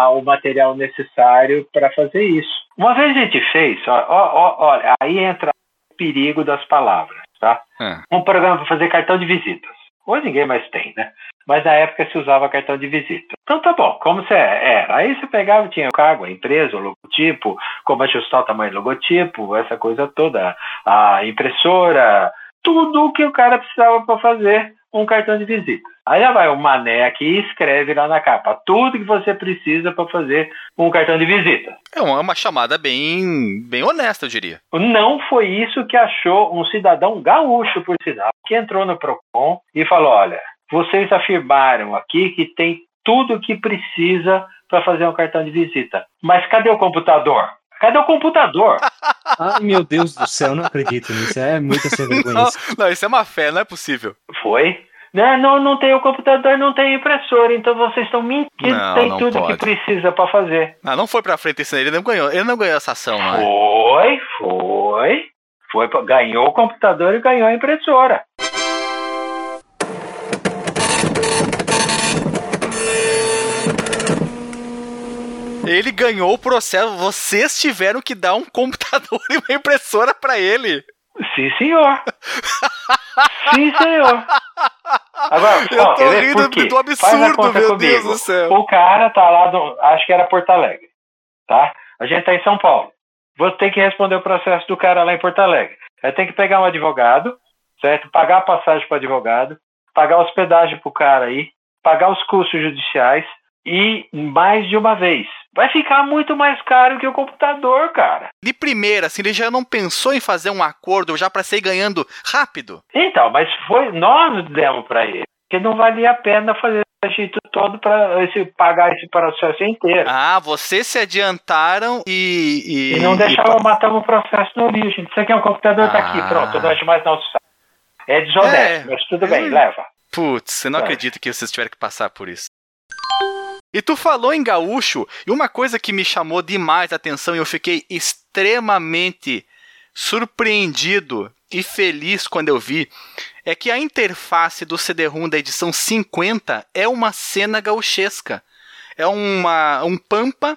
a, o material necessário para fazer isso. Uma vez a gente fez, olha, aí entra o perigo das palavras, tá? É. Um programa para fazer cartão de visitas. Hoje ninguém mais tem, né? Mas na época se usava cartão de visita. Então tá bom, como você é? Aí você pegava, tinha o cargo, a empresa, o logotipo, como ajustar o tamanho do logotipo, essa coisa toda, a impressora, tudo o que o cara precisava para fazer um cartão de visita. Aí já vai o mané aqui e escreve lá na capa tudo que você precisa para fazer um cartão de visita. É uma chamada bem, bem honesta, eu diria. Não foi isso que achou um cidadão gaúcho, por sinal, que entrou no Procon e falou: olha, vocês afirmaram aqui que tem tudo o que precisa para fazer um cartão de visita. Mas cadê o computador? Cadê o computador? Ai, meu Deus do céu, não acredito nisso. É muita sem vergonha. Não, não, isso é uma fé, não é possível. Foi. Né? Não, não tem o computador, não tem impressora, então vocês estão mentindo, não, tem não tudo pode. que precisa para fazer. Ah, não foi para frente isso, ele não ganhou, ele não ganhou essa ação, não é? Foi, foi. Foi, ganhou o computador e ganhou a impressora. Ele ganhou o processo. Vocês tiveram que dar um computador e uma impressora para ele. Sim, senhor. Sim, senhor. Agora, eu ó, tô rindo do absurdo, meu comigo. Deus do céu. O cara tá lá, do, acho que era Porto Alegre, tá? A gente tá em São Paulo. Vou ter que responder o processo do cara lá em Porto Alegre. Vai ter que pegar um advogado, certo? Pagar a passagem para advogado, pagar a hospedagem pro cara aí, pagar os custos judiciais, e mais de uma vez. Vai ficar muito mais caro que o computador, cara. De primeira, assim, ele já não pensou em fazer um acordo já para sair ganhando rápido? Então, mas foi nós demos para ele, que não valia a pena fazer esse jeito todo para pagar esse processo inteiro. Ah, vocês se adiantaram e. E, e não deixaram e... matar o processo no origem. Isso aqui é um computador, ah. tá aqui, pronto, não acho mais não É desonesto, é. mas tudo bem, leva. Putz, eu não é. acredito que vocês tiveram que passar por isso. E tu falou em gaúcho, e uma coisa que me chamou demais a atenção e eu fiquei extremamente surpreendido e feliz quando eu vi é que a interface do CD-ROM da edição 50 é uma cena gauchesca. É uma, um pampa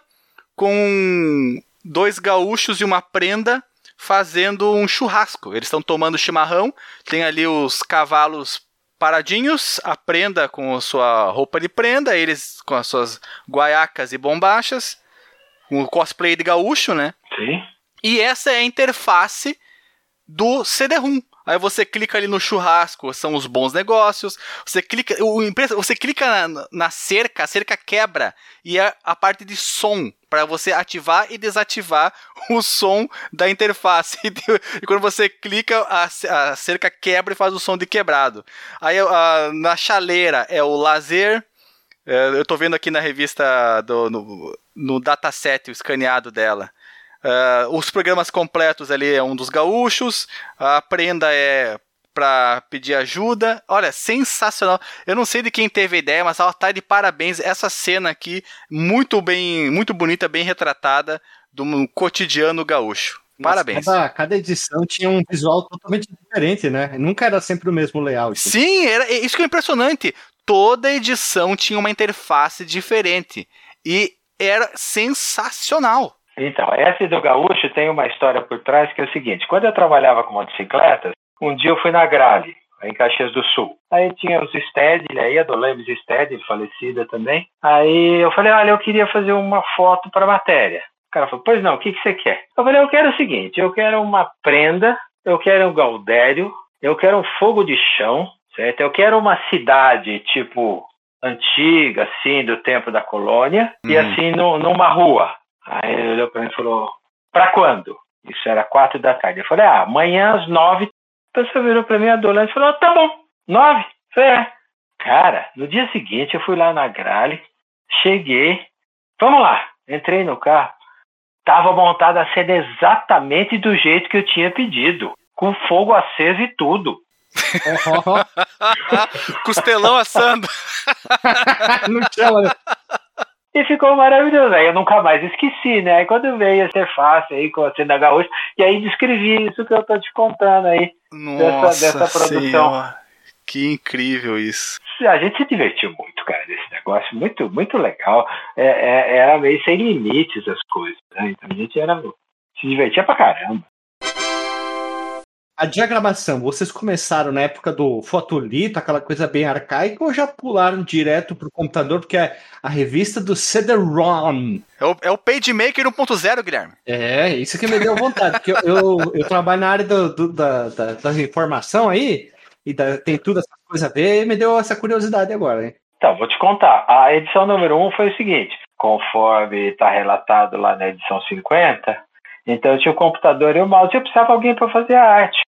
com dois gaúchos e uma prenda fazendo um churrasco. Eles estão tomando chimarrão, tem ali os cavalos paradinhos, a prenda com a sua roupa de prenda, eles com as suas guaiacas e bombachas, com o cosplay de gaúcho, né? Sim. E essa é a interface do CD-ROM. Aí você clica ali no churrasco, são os bons negócios. Você clica, o, você clica na, na cerca, a cerca quebra e é a parte de som para você ativar e desativar o som da interface. E quando você clica, a, a cerca quebra e faz o som de quebrado. Aí a, na chaleira é o lazer. É, eu estou vendo aqui na revista do, no, no dataset o escaneado dela. Uh, os programas completos ali é um dos gaúchos, a prenda é para pedir ajuda. Olha, sensacional. Eu não sei de quem teve a ideia, mas ela tá de parabéns. Essa cena aqui, muito bem, muito bonita, bem retratada do cotidiano gaúcho. Parabéns. Cada, cada, edição tinha um visual totalmente diferente, né? Nunca era sempre o mesmo layout. Sim, era, isso que é impressionante. Toda edição tinha uma interface diferente. E era sensacional. Então, essa do Gaúcho tem uma história por trás que é o seguinte: quando eu trabalhava com motocicletas, um dia eu fui na Grale, em Caxias do Sul. Aí tinha os Stead, aí a Dolemes Stead, falecida também. Aí eu falei: olha, eu queria fazer uma foto para matéria. O cara falou: pois não, o que, que você quer? Eu falei: eu quero o seguinte: eu quero uma prenda, eu quero um gaudério, eu quero um fogo de chão, certo? Eu quero uma cidade tipo antiga, assim, do tempo da colônia, uhum. e assim no, numa rua. Aí ele olhou para mim e falou: Para quando? Isso era quatro da tarde. Eu falei: Ah, amanhã às nove. A pessoa virou para mim, adolescente, e falou: Tá bom, nove? falei, é. Cara, no dia seguinte eu fui lá na Grale, cheguei, vamos lá, entrei no carro, tava montada a cena exatamente do jeito que eu tinha pedido, com fogo aceso e tudo. Costelão assando. Né? E ficou maravilhoso. Aí eu nunca mais esqueci, né? Aí quando veio a ser fácil aí com a cena gaúcha, e aí descrevi isso que eu tô te contando aí. Nossa dessa, dessa produção. Senhora. Que incrível isso. A gente se divertiu muito, cara, nesse negócio. Muito, muito legal. É, é, era meio sem limites as coisas, né? Então a gente era, se divertia pra caramba. A diagramação, vocês começaram na época do fotolito, aquela coisa bem arcaica, ou já pularam direto pro computador, porque é a revista do CD-ROM? É o, é o PageMaker 1.0, Guilherme. É, isso que me deu vontade, porque eu, eu, eu, trabalho na área do, do, da, da, da informação aí, e da, tem tudo essa coisa a ver, e me deu essa curiosidade agora, hein? Então, vou te contar. A edição número 1 um foi o seguinte, conforme está relatado lá na edição 50, então eu tinha o computador e o mouse, eu precisava de alguém para fazer a arte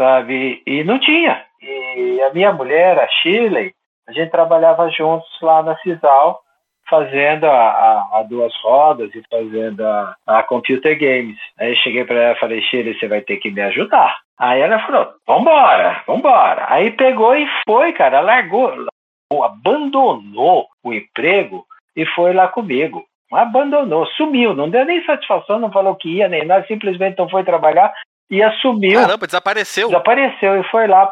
sabe? E não tinha. E a minha mulher, a Shirley, a gente trabalhava juntos lá na Cisal, fazendo a, a, a duas rodas e fazendo a, a computer games. Aí cheguei para ela e falei, Shirley, você vai ter que me ajudar. Aí ela falou, vambora, vambora. Aí pegou e foi, cara, largou, abandonou o emprego e foi lá comigo. Abandonou, sumiu, não deu nem satisfação, não falou que ia nem nada, simplesmente não foi trabalhar e assumiu. Caramba, desapareceu. Desapareceu e foi lá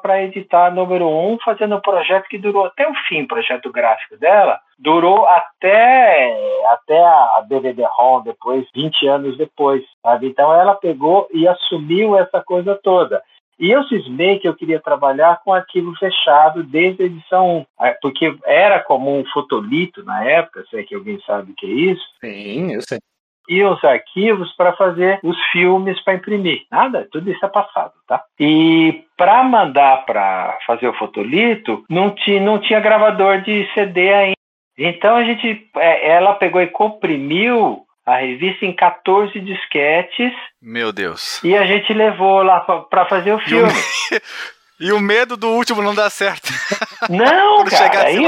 para editar número um, fazendo um projeto que durou até o fim, o projeto gráfico dela. Durou até, até a DVD-ROM, depois, 20 anos depois, sabe? Então ela pegou e assumiu essa coisa toda. E eu cismei que eu queria trabalhar com arquivo fechado desde a edição 1, é, porque era comum fotolito na época, se é que alguém sabe o que é isso. Sim, eu sei e os arquivos para fazer os filmes para imprimir. Nada, tudo isso é passado, tá? E para mandar para fazer o fotolito, não tinha, não tinha gravador de CD ainda. Então a gente, é, ela pegou e comprimiu a revista em 14 disquetes. Meu Deus. E a gente levou lá para fazer o filme. E o medo do último não dar certo. Não, cara. Aí,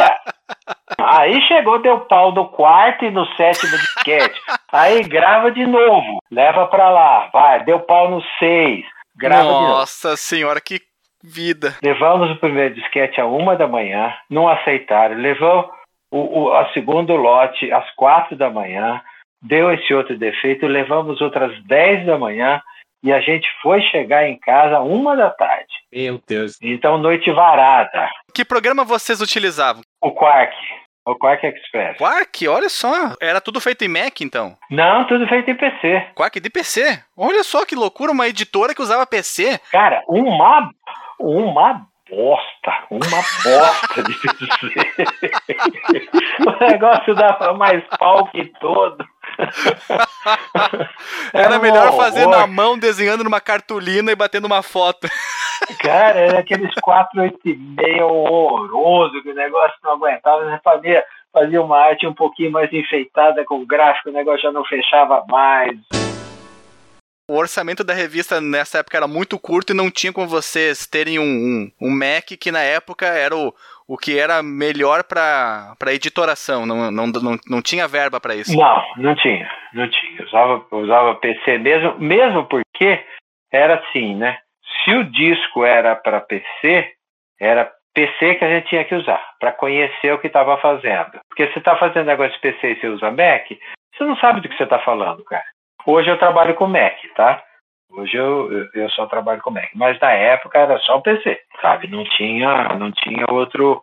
aí chegou, deu pau no quarto e no sétimo disquete. Aí grava de novo. Leva pra lá. Vai, deu pau no seis. Grava Nossa de novo. Nossa senhora, que vida. Levamos o primeiro disquete a uma da manhã. Não aceitaram. Levou o, o a segundo lote às quatro da manhã. Deu esse outro defeito. Levamos outras dez da manhã e a gente foi chegar em casa uma da tarde. Meu Deus. Então, noite varada. Que programa vocês utilizavam? O Quark. O Quark Express. Quark? Olha só. Era tudo feito em Mac, então? Não, tudo feito em PC. Quark de PC? Olha só que loucura, uma editora que usava PC. Cara, uma... Uma bosta, uma bosta de PC. o negócio dava mais pau que todo. Era, era melhor fazer na mão, desenhando numa cartolina e batendo uma foto. Cara, era aqueles 486 horroroso, que o negócio não aguentava. Você fazia, fazia uma arte um pouquinho mais enfeitada com o gráfico, o negócio já não fechava mais. O orçamento da revista nessa época era muito curto e não tinha com vocês terem um, um, um Mac que na época era o, o que era melhor para editoração, não, não, não, não tinha verba para isso. Não, não tinha, não tinha. Usava, usava PC mesmo, mesmo porque era assim, né? Se o disco era para PC, era PC que a gente tinha que usar para conhecer o que estava fazendo. Porque se está fazendo negócio de PC e você usa Mac, você não sabe do que você está falando, cara. Hoje eu trabalho com Mac, tá? Hoje eu, eu só trabalho com Mac, mas na época era só o PC, sabe? Não tinha, não tinha outro,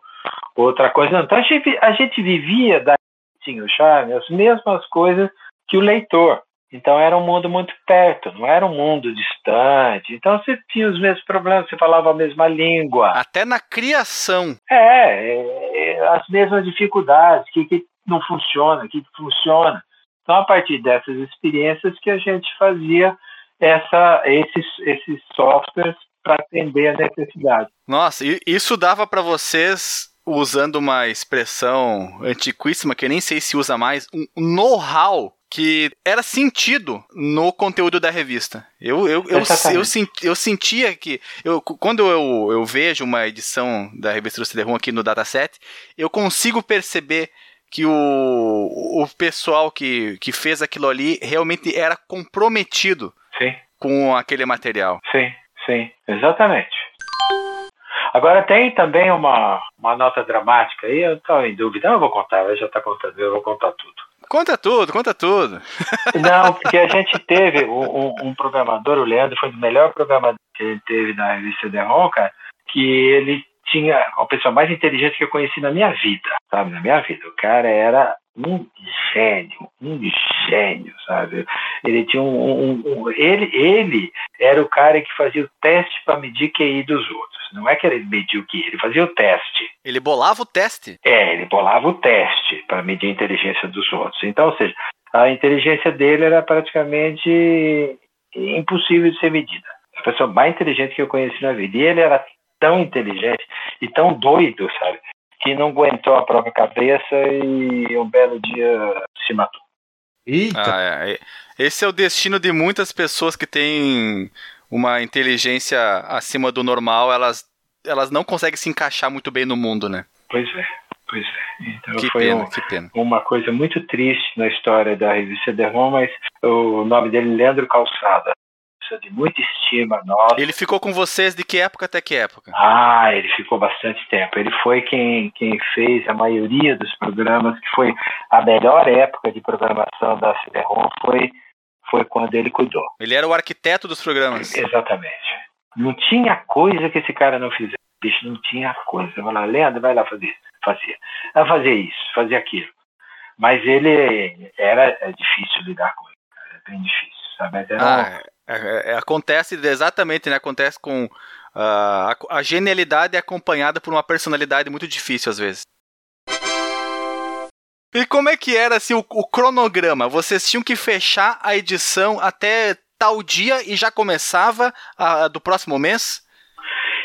outra coisa. Então a gente, a gente vivia da tinha o charme, as mesmas coisas que o leitor. Então era um mundo muito perto, não era um mundo distante. Então você tinha os mesmos problemas, você falava a mesma língua. Até na criação. É, é, é as mesmas dificuldades, o que, que não funciona, o que, que funciona. Então, a partir dessas experiências que a gente fazia essa, esses, esses softwares para atender a necessidade. Nossa, isso dava para vocês, usando uma expressão antiquíssima que eu nem sei se usa mais, um know-how que era sentido no conteúdo da revista. Eu, eu, eu, eu, eu, sentia que. Eu, quando eu, eu vejo uma edição da revista do CD-ROM aqui no dataset, eu consigo perceber que o, o pessoal que, que fez aquilo ali realmente era comprometido sim. com aquele material. Sim, sim, exatamente. Agora tem também uma, uma nota dramática aí, eu estou em dúvida, eu vou contar, eu já está contando, eu vou contar tudo. Conta tudo, conta tudo. Não, porque a gente teve um, um, programador, o Leandro, foi o melhor programador que a gente teve na revista The Ron, que ele tinha a pessoa mais inteligente que eu conheci na minha vida, sabe? Na minha vida. O cara era um gênio, um gênio, sabe? Ele tinha um, um, um, ele, ele era o cara que fazia o teste para medir QI dos outros. Não é que ele media o QI, ele fazia o teste. Ele bolava o teste? É, ele bolava o teste para medir a inteligência dos outros. Então, ou seja, a inteligência dele era praticamente impossível de ser medida. A pessoa mais inteligente que eu conheci na vida. E ele era tão inteligente e tão doido, sabe? Que não aguentou a própria cabeça e um belo dia se matou. Eita! Ah, é. Esse é o destino de muitas pessoas que têm uma inteligência acima do normal, elas, elas não conseguem se encaixar muito bem no mundo, né? Pois é, pois é. Então que foi pena, um, que pena. uma coisa muito triste na história da revista Derron, mas o nome dele é Leandro Calçada de muita estima nossa. Ele ficou com vocês de que época até que época? Ah, ele ficou bastante tempo. Ele foi quem, quem fez a maioria dos programas, que foi a melhor época de programação da CD-ROM, foi, foi quando ele cuidou. Ele era o arquiteto dos programas. Exatamente. Não tinha coisa que esse cara não fizesse. Bicho, não tinha coisa. Vai lá, Leandro, vai lá fazer isso. Fazia. Vai fazer isso, fazer aquilo. Mas ele era é difícil lidar com ele, cara. É bem difícil. Sabe? Era ah, é, é, acontece exatamente, né? Acontece com uh, a, a genialidade é acompanhada por uma personalidade muito difícil às vezes. E como é que era assim, o, o, cronograma? Vocês tinham que fechar a edição até tal dia e já começava a, a do próximo mês?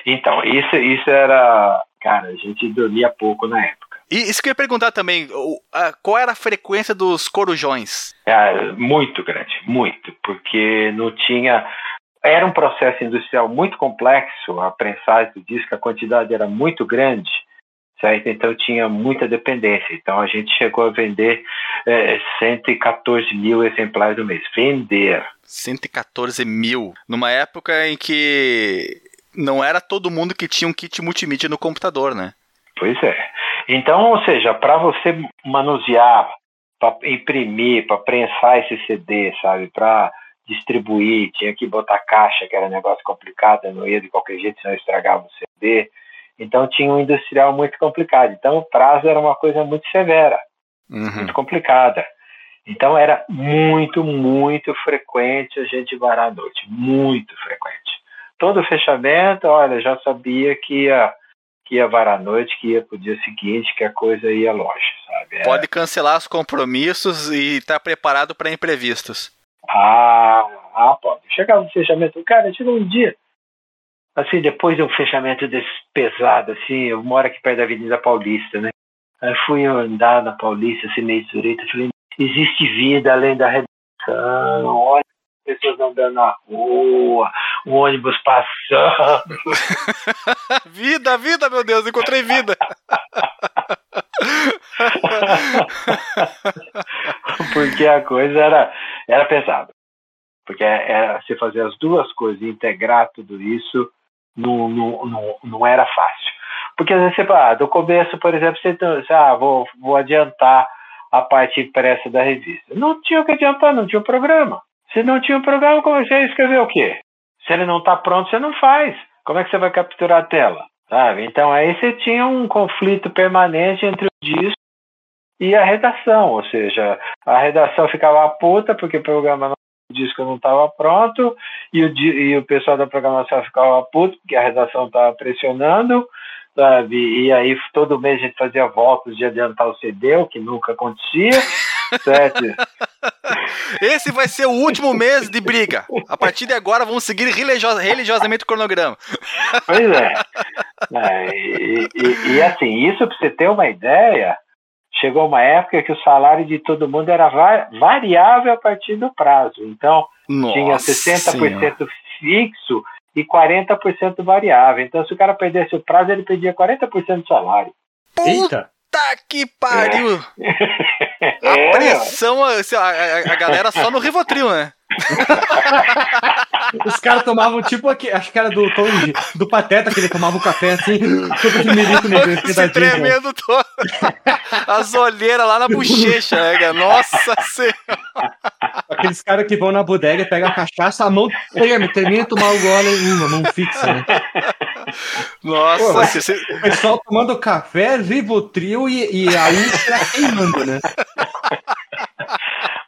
Então, isso, isso era. Cara, a gente dormia pouco na época. E isso que eu ia perguntar também, qual era a frequência dos corujões? É, muito grande, muito, porque não tinha. Era um processo industrial muito complexo, a prensagem do disco, a quantidade era muito grande, certo? Então tinha muita dependência. Então a gente chegou a vender é, 114 mil exemplares no mês. Vender. 114 mil. Numa época em que não era todo mundo que tinha um kit multimídia no computador, né? Pois é. Então, ou seja, para você manusear, para imprimir, para prensar esse CD, sabe, para distribuir, tinha que botar caixa, que era um negócio complicado, não ia de qualquer jeito, senão estragava o CD. Então tinha um industrial muito complicado. Então o prazo era uma coisa muito severa, uhum. muito complicada. Então era muito, muito frequente a gente varar a noite, muito frequente. Todo fechamento, olha, já sabia que ia que ia varar a noite, que ia pro dia seguinte, que a coisa ia longe, sabe? É... Pode cancelar os compromissos e estar tá preparado para imprevistos. Ah, ah, pode. Chegava no fechamento, cara, chegou um dia, assim, depois de um fechamento desse pesado, assim, eu moro aqui perto da Avenida Paulista, né? Aí fui andar na Paulista, assim, meio direita, falei, existe vida além da redação, olha pessoas andando na rua, o ônibus passando. vida, vida, meu Deus, encontrei vida. Porque a coisa era, era pesada. Porque era, você fazer as duas coisas, integrar tudo isso, não, não, não, não era fácil. Porque às vezes você, ah, do começo, por exemplo, você, você ah, vou, vou adiantar a parte impressa da revista. Não tinha o que adiantar, não tinha o programa. Se não tinha um programa, comecei a escrever o quê? Se ele não está pronto, você não faz. Como é que você vai capturar a tela? Sabe? Então aí você tinha um conflito permanente entre o disco e a redação, ou seja, a redação ficava puta porque o programa não, o disco não estava pronto e o, e o pessoal da programação ficava puto porque a redação estava pressionando, sabe? E aí todo mês a gente fazia votos de adiantar o CD, o que nunca acontecia. certo? Esse vai ser o último mês de briga. A partir de agora vamos seguir religios, religiosamente o cronograma. Pois é. é e, e, e, assim, isso para você ter uma ideia, chegou uma época que o salário de todo mundo era variável a partir do prazo. Então, Nossa tinha 60% senhora. fixo e 40% variável. Então, se o cara perdesse o prazo, ele perdia 40% do salário. Eita! Puta que pariu! É. A é, pressão, assim, a, a, a, galera só no Rivotril, né? Os caras tomavam tipo aqui, acho que era do Tom, do Pateta, que ele tomava o café assim, todo de milico Se tremendo todo. As olheiras lá na bochecha, né, Nossa senhora. Aqueles caras que vão na bodega, pegam a cachaça, a mão treme, termina de tomar o gole uma mão fixa, né? Nossa, Pô, você... o pessoal tomando café, Rivotril e, e a úlcera queimando, né?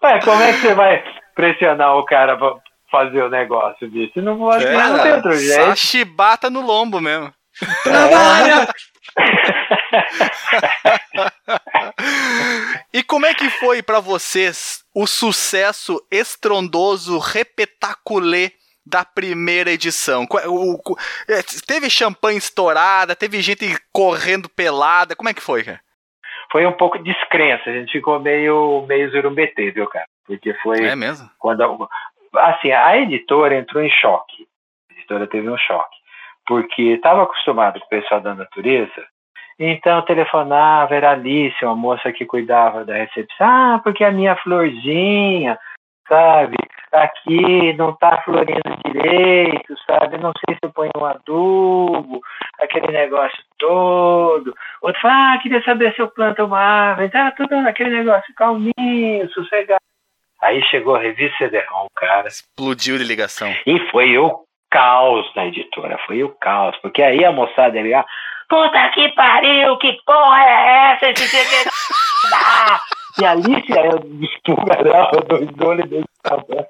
Ué, como é que você vai pressionar o cara pra fazer o negócio, bicho? Não, pode, é, não tem outro jeito. Só chibata no lombo mesmo. Trabalha! e como é que foi para vocês o sucesso estrondoso, repetaculê da primeira edição? É, teve champanhe estourada, teve gente correndo pelada, como é que foi, cara? Foi um pouco de descrença, a gente ficou meio, meio zurumbetê, viu, cara? Porque foi. É mesmo? Quando, assim, a editora entrou em choque. A editora teve um choque. Porque estava acostumado com o pessoal da natureza, então telefonava, era Alice, uma moça que cuidava da recepção. Ah, porque a minha florzinha, sabe, aqui não tá florindo direito, sabe, não sei se eu ponho um adubo, aquele negócio todo. Outro fala, ah, queria saber se eu planto uma árvore, tá tudo naquele negócio calminho, sossegado. Aí chegou a revista CD-ROM, cara. Explodiu de ligação. E foi o caos na editora, foi o caos. Porque aí a moçada ia ligar, puta que pariu, que porra é essa? Esse CD E a Alice, aí espulgarava dois olhos desse tamanho.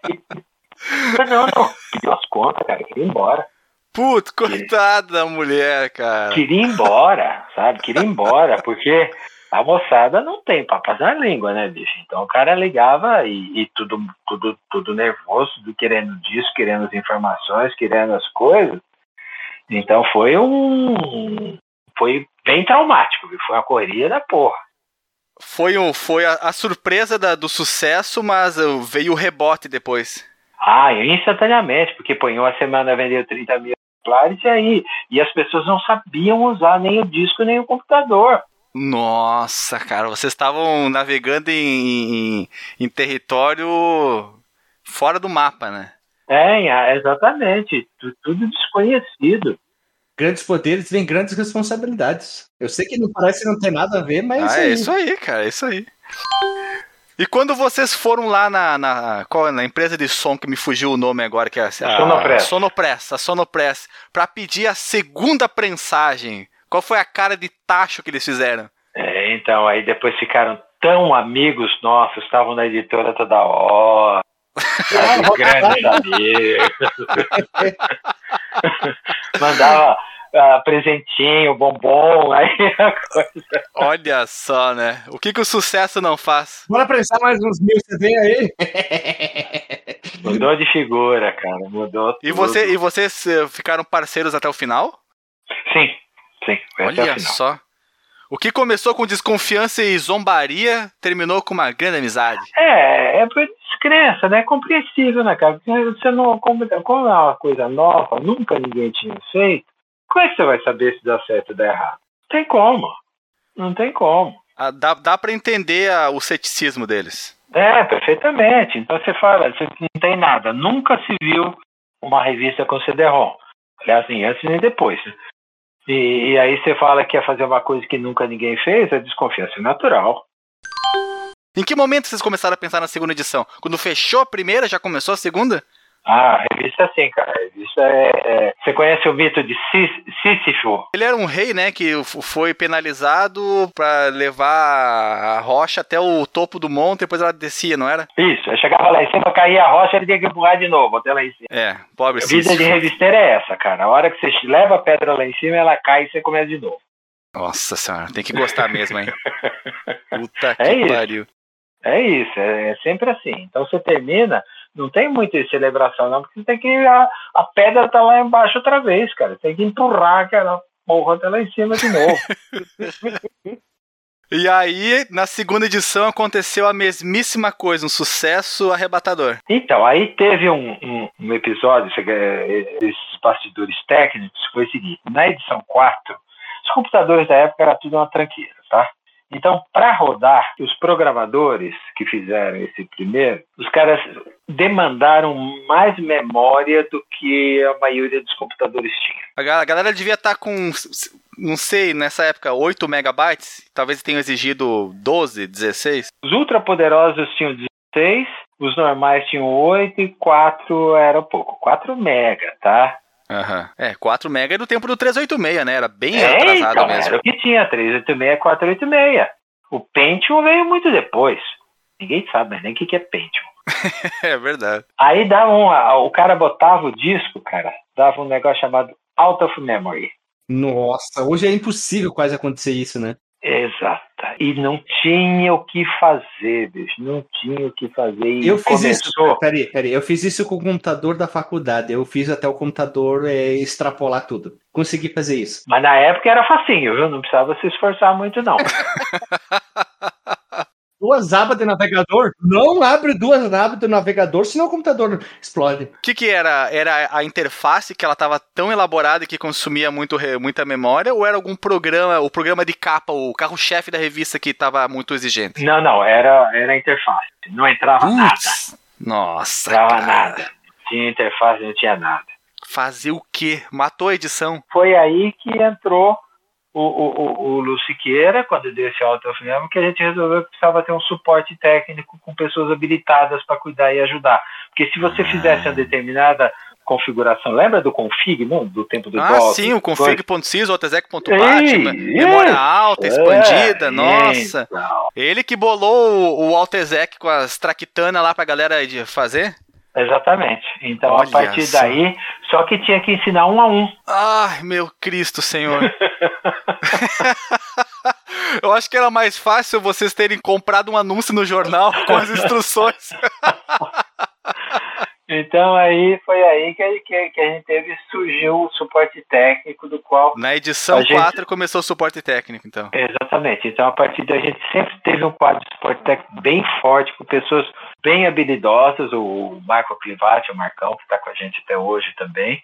Não, não, pediu as contas, cara, queria ir embora. Puto, coitada da mulher, cara. Queria ir embora, sabe? Queria ir embora, porque a moçada não tem papas na língua, né, bicho? Então o cara ligava e, e, tudo, tudo, tudo nervoso, tudo querendo disso, querendo as informações, querendo as coisas. Então foi um. Foi bem traumático, viu? foi uma corrida da porra. Foi, um, foi a, a surpresa da, do sucesso, mas uh, veio o rebote depois. Ah, instantaneamente, porque põe uma semana vendeu 30 mil exemplares e aí. E as pessoas não sabiam usar nem o disco nem o computador. Nossa, cara, vocês estavam navegando em, em, em, território fora do mapa, né? É, exatamente. Tudo desconhecido. Grandes poderes vêm grandes responsabilidades. Eu sei que não parece não ter nada a ver, mas. Ah, é isso aí, cara, é isso aí. E quando vocês foram lá na, na, qual, na empresa de som que me fugiu o nome agora, que é a, a Sonopress, Sonopress, a Sonopress, para pedir a segunda prensagem, qual foi a cara de tacho que eles fizeram? É, então, aí depois ficaram tão amigos nossos, estavam na editora toda hora. grandes amigos. Mandava uh, presentinho, bombom, aí a coisa. Olha só, né? O que, que o sucesso não faz? Bora pensar mais uns mil CD aí. Mudou de figura, cara. Mudou. E, você, e vocês eh, ficaram parceiros até o final? Sim. Sim, Olha só. O que começou com desconfiança e zombaria terminou com uma grande amizade. É, é por descrença, né? É compreensível, né, cara? Porque você não. Como, como é uma coisa nova, nunca ninguém tinha feito, como é que você vai saber se dá certo ou dá errado? Não tem como. Não tem como. Ah, dá, dá para entender a, o ceticismo deles. É, perfeitamente. Então você fala, você não tem nada. Nunca se viu uma revista com CD-ROM. Aliás, nem antes nem depois. E, e, aí você fala que ia fazer uma coisa que nunca ninguém fez, é desconfiança natural. Em que momento vocês começaram a pensar na segunda edição? Quando fechou a primeira, já começou a segunda? Ah, a revista é assim, cara. Revista é, é... Você conhece o mito de Sísifo? Ele era um rei, né, que foi penalizado para levar a rocha até o topo do monte, depois ela descia, não era? Isso, aí chegava lá em cima, caía a rocha, ele tinha que empurrar de novo até lá em cima. É, pobre A vida de revisteiro é essa, cara. A hora que você leva a pedra lá em cima, ela cai e você começa de novo. Nossa senhora, tem que gostar mesmo, hein? Puta é que isso. pariu. É isso, é, é sempre assim. Então você termina não tem muita celebração, não, porque tem que. A, a pedra tá lá embaixo outra vez, cara. Tem que empurrar aquela porra até lá em cima de novo. E aí, na segunda edição, aconteceu a mesmíssima coisa, um sucesso arrebatador. Então, aí teve um, um, um episódio, esses bastidores técnicos, foi o seguinte: na edição 4, os computadores da época era tudo uma tranqueira, tá? Então, para rodar, os programadores que fizeram esse primeiro, os caras demandaram mais memória do que a maioria dos computadores tinha. A galera devia estar tá com, não sei, nessa época, 8 megabytes? Talvez tenham exigido 12, 16? Os ultrapoderosos tinham 16, os normais tinham 8 e 4 era pouco. 4 mega, tá? Uhum. É, 4 mega é do tempo do 386, né? Era bem é, atrasado então, mesmo. Era o que tinha, 386, 486. O Pentium veio muito depois. Ninguém sabe nem o que, que é Pentium. é verdade. Aí dava um, o cara botava o disco, cara, dava um negócio chamado Out of Memory. Nossa, hoje é impossível quase acontecer isso, né? Exato. E não tinha o que fazer, bicho. Não tinha o que fazer. E eu fiz começou... isso. Peraí, peraí. Eu fiz isso com o computador da faculdade. Eu fiz até o computador é, extrapolar tudo. Consegui fazer isso. Mas na época era facinho, viu? Não precisava se esforçar muito, não. duas abas de navegador, não abre duas abas do navegador, senão o computador explode. O que, que era? Era a interface que ela estava tão elaborada que consumia muito, muita memória, ou era algum programa, o programa de capa, o carro-chefe da revista que estava muito exigente? Não, não, era, era a interface. Não entrava Uts, nada. Nossa. Não entrava cara. nada. Tinha interface, não tinha nada. Fazer o quê? Matou a edição? Foi aí que entrou o, o, o Luciqueira, quando deu esse alto memory, que a gente resolveu que precisava ter um suporte técnico com pessoas habilitadas para cuidar e ajudar. Porque se você fizesse uma determinada configuração, lembra do config, não? Do tempo do Ah, DOS, sim, o config.sys, o altexec.bat, memória alta, expandida, é, nossa. Então. Ele que bolou o, o altexec com as traquitanas lá pra galera fazer? Exatamente. Então, Olha a partir só. daí, só que tinha que ensinar um a um. Ai, meu Cristo, Senhor. Eu acho que era mais fácil vocês terem comprado um anúncio no jornal com as instruções. Então aí foi aí que, que, que, a gente teve, surgiu o suporte técnico do qual. Na edição gente... 4 começou o suporte técnico, então. Exatamente. Então a partir daí a gente sempre teve um quadro de suporte técnico bem forte, com pessoas bem habilidosas, o Marco Clivati, o Marcão, que está com a gente até hoje também,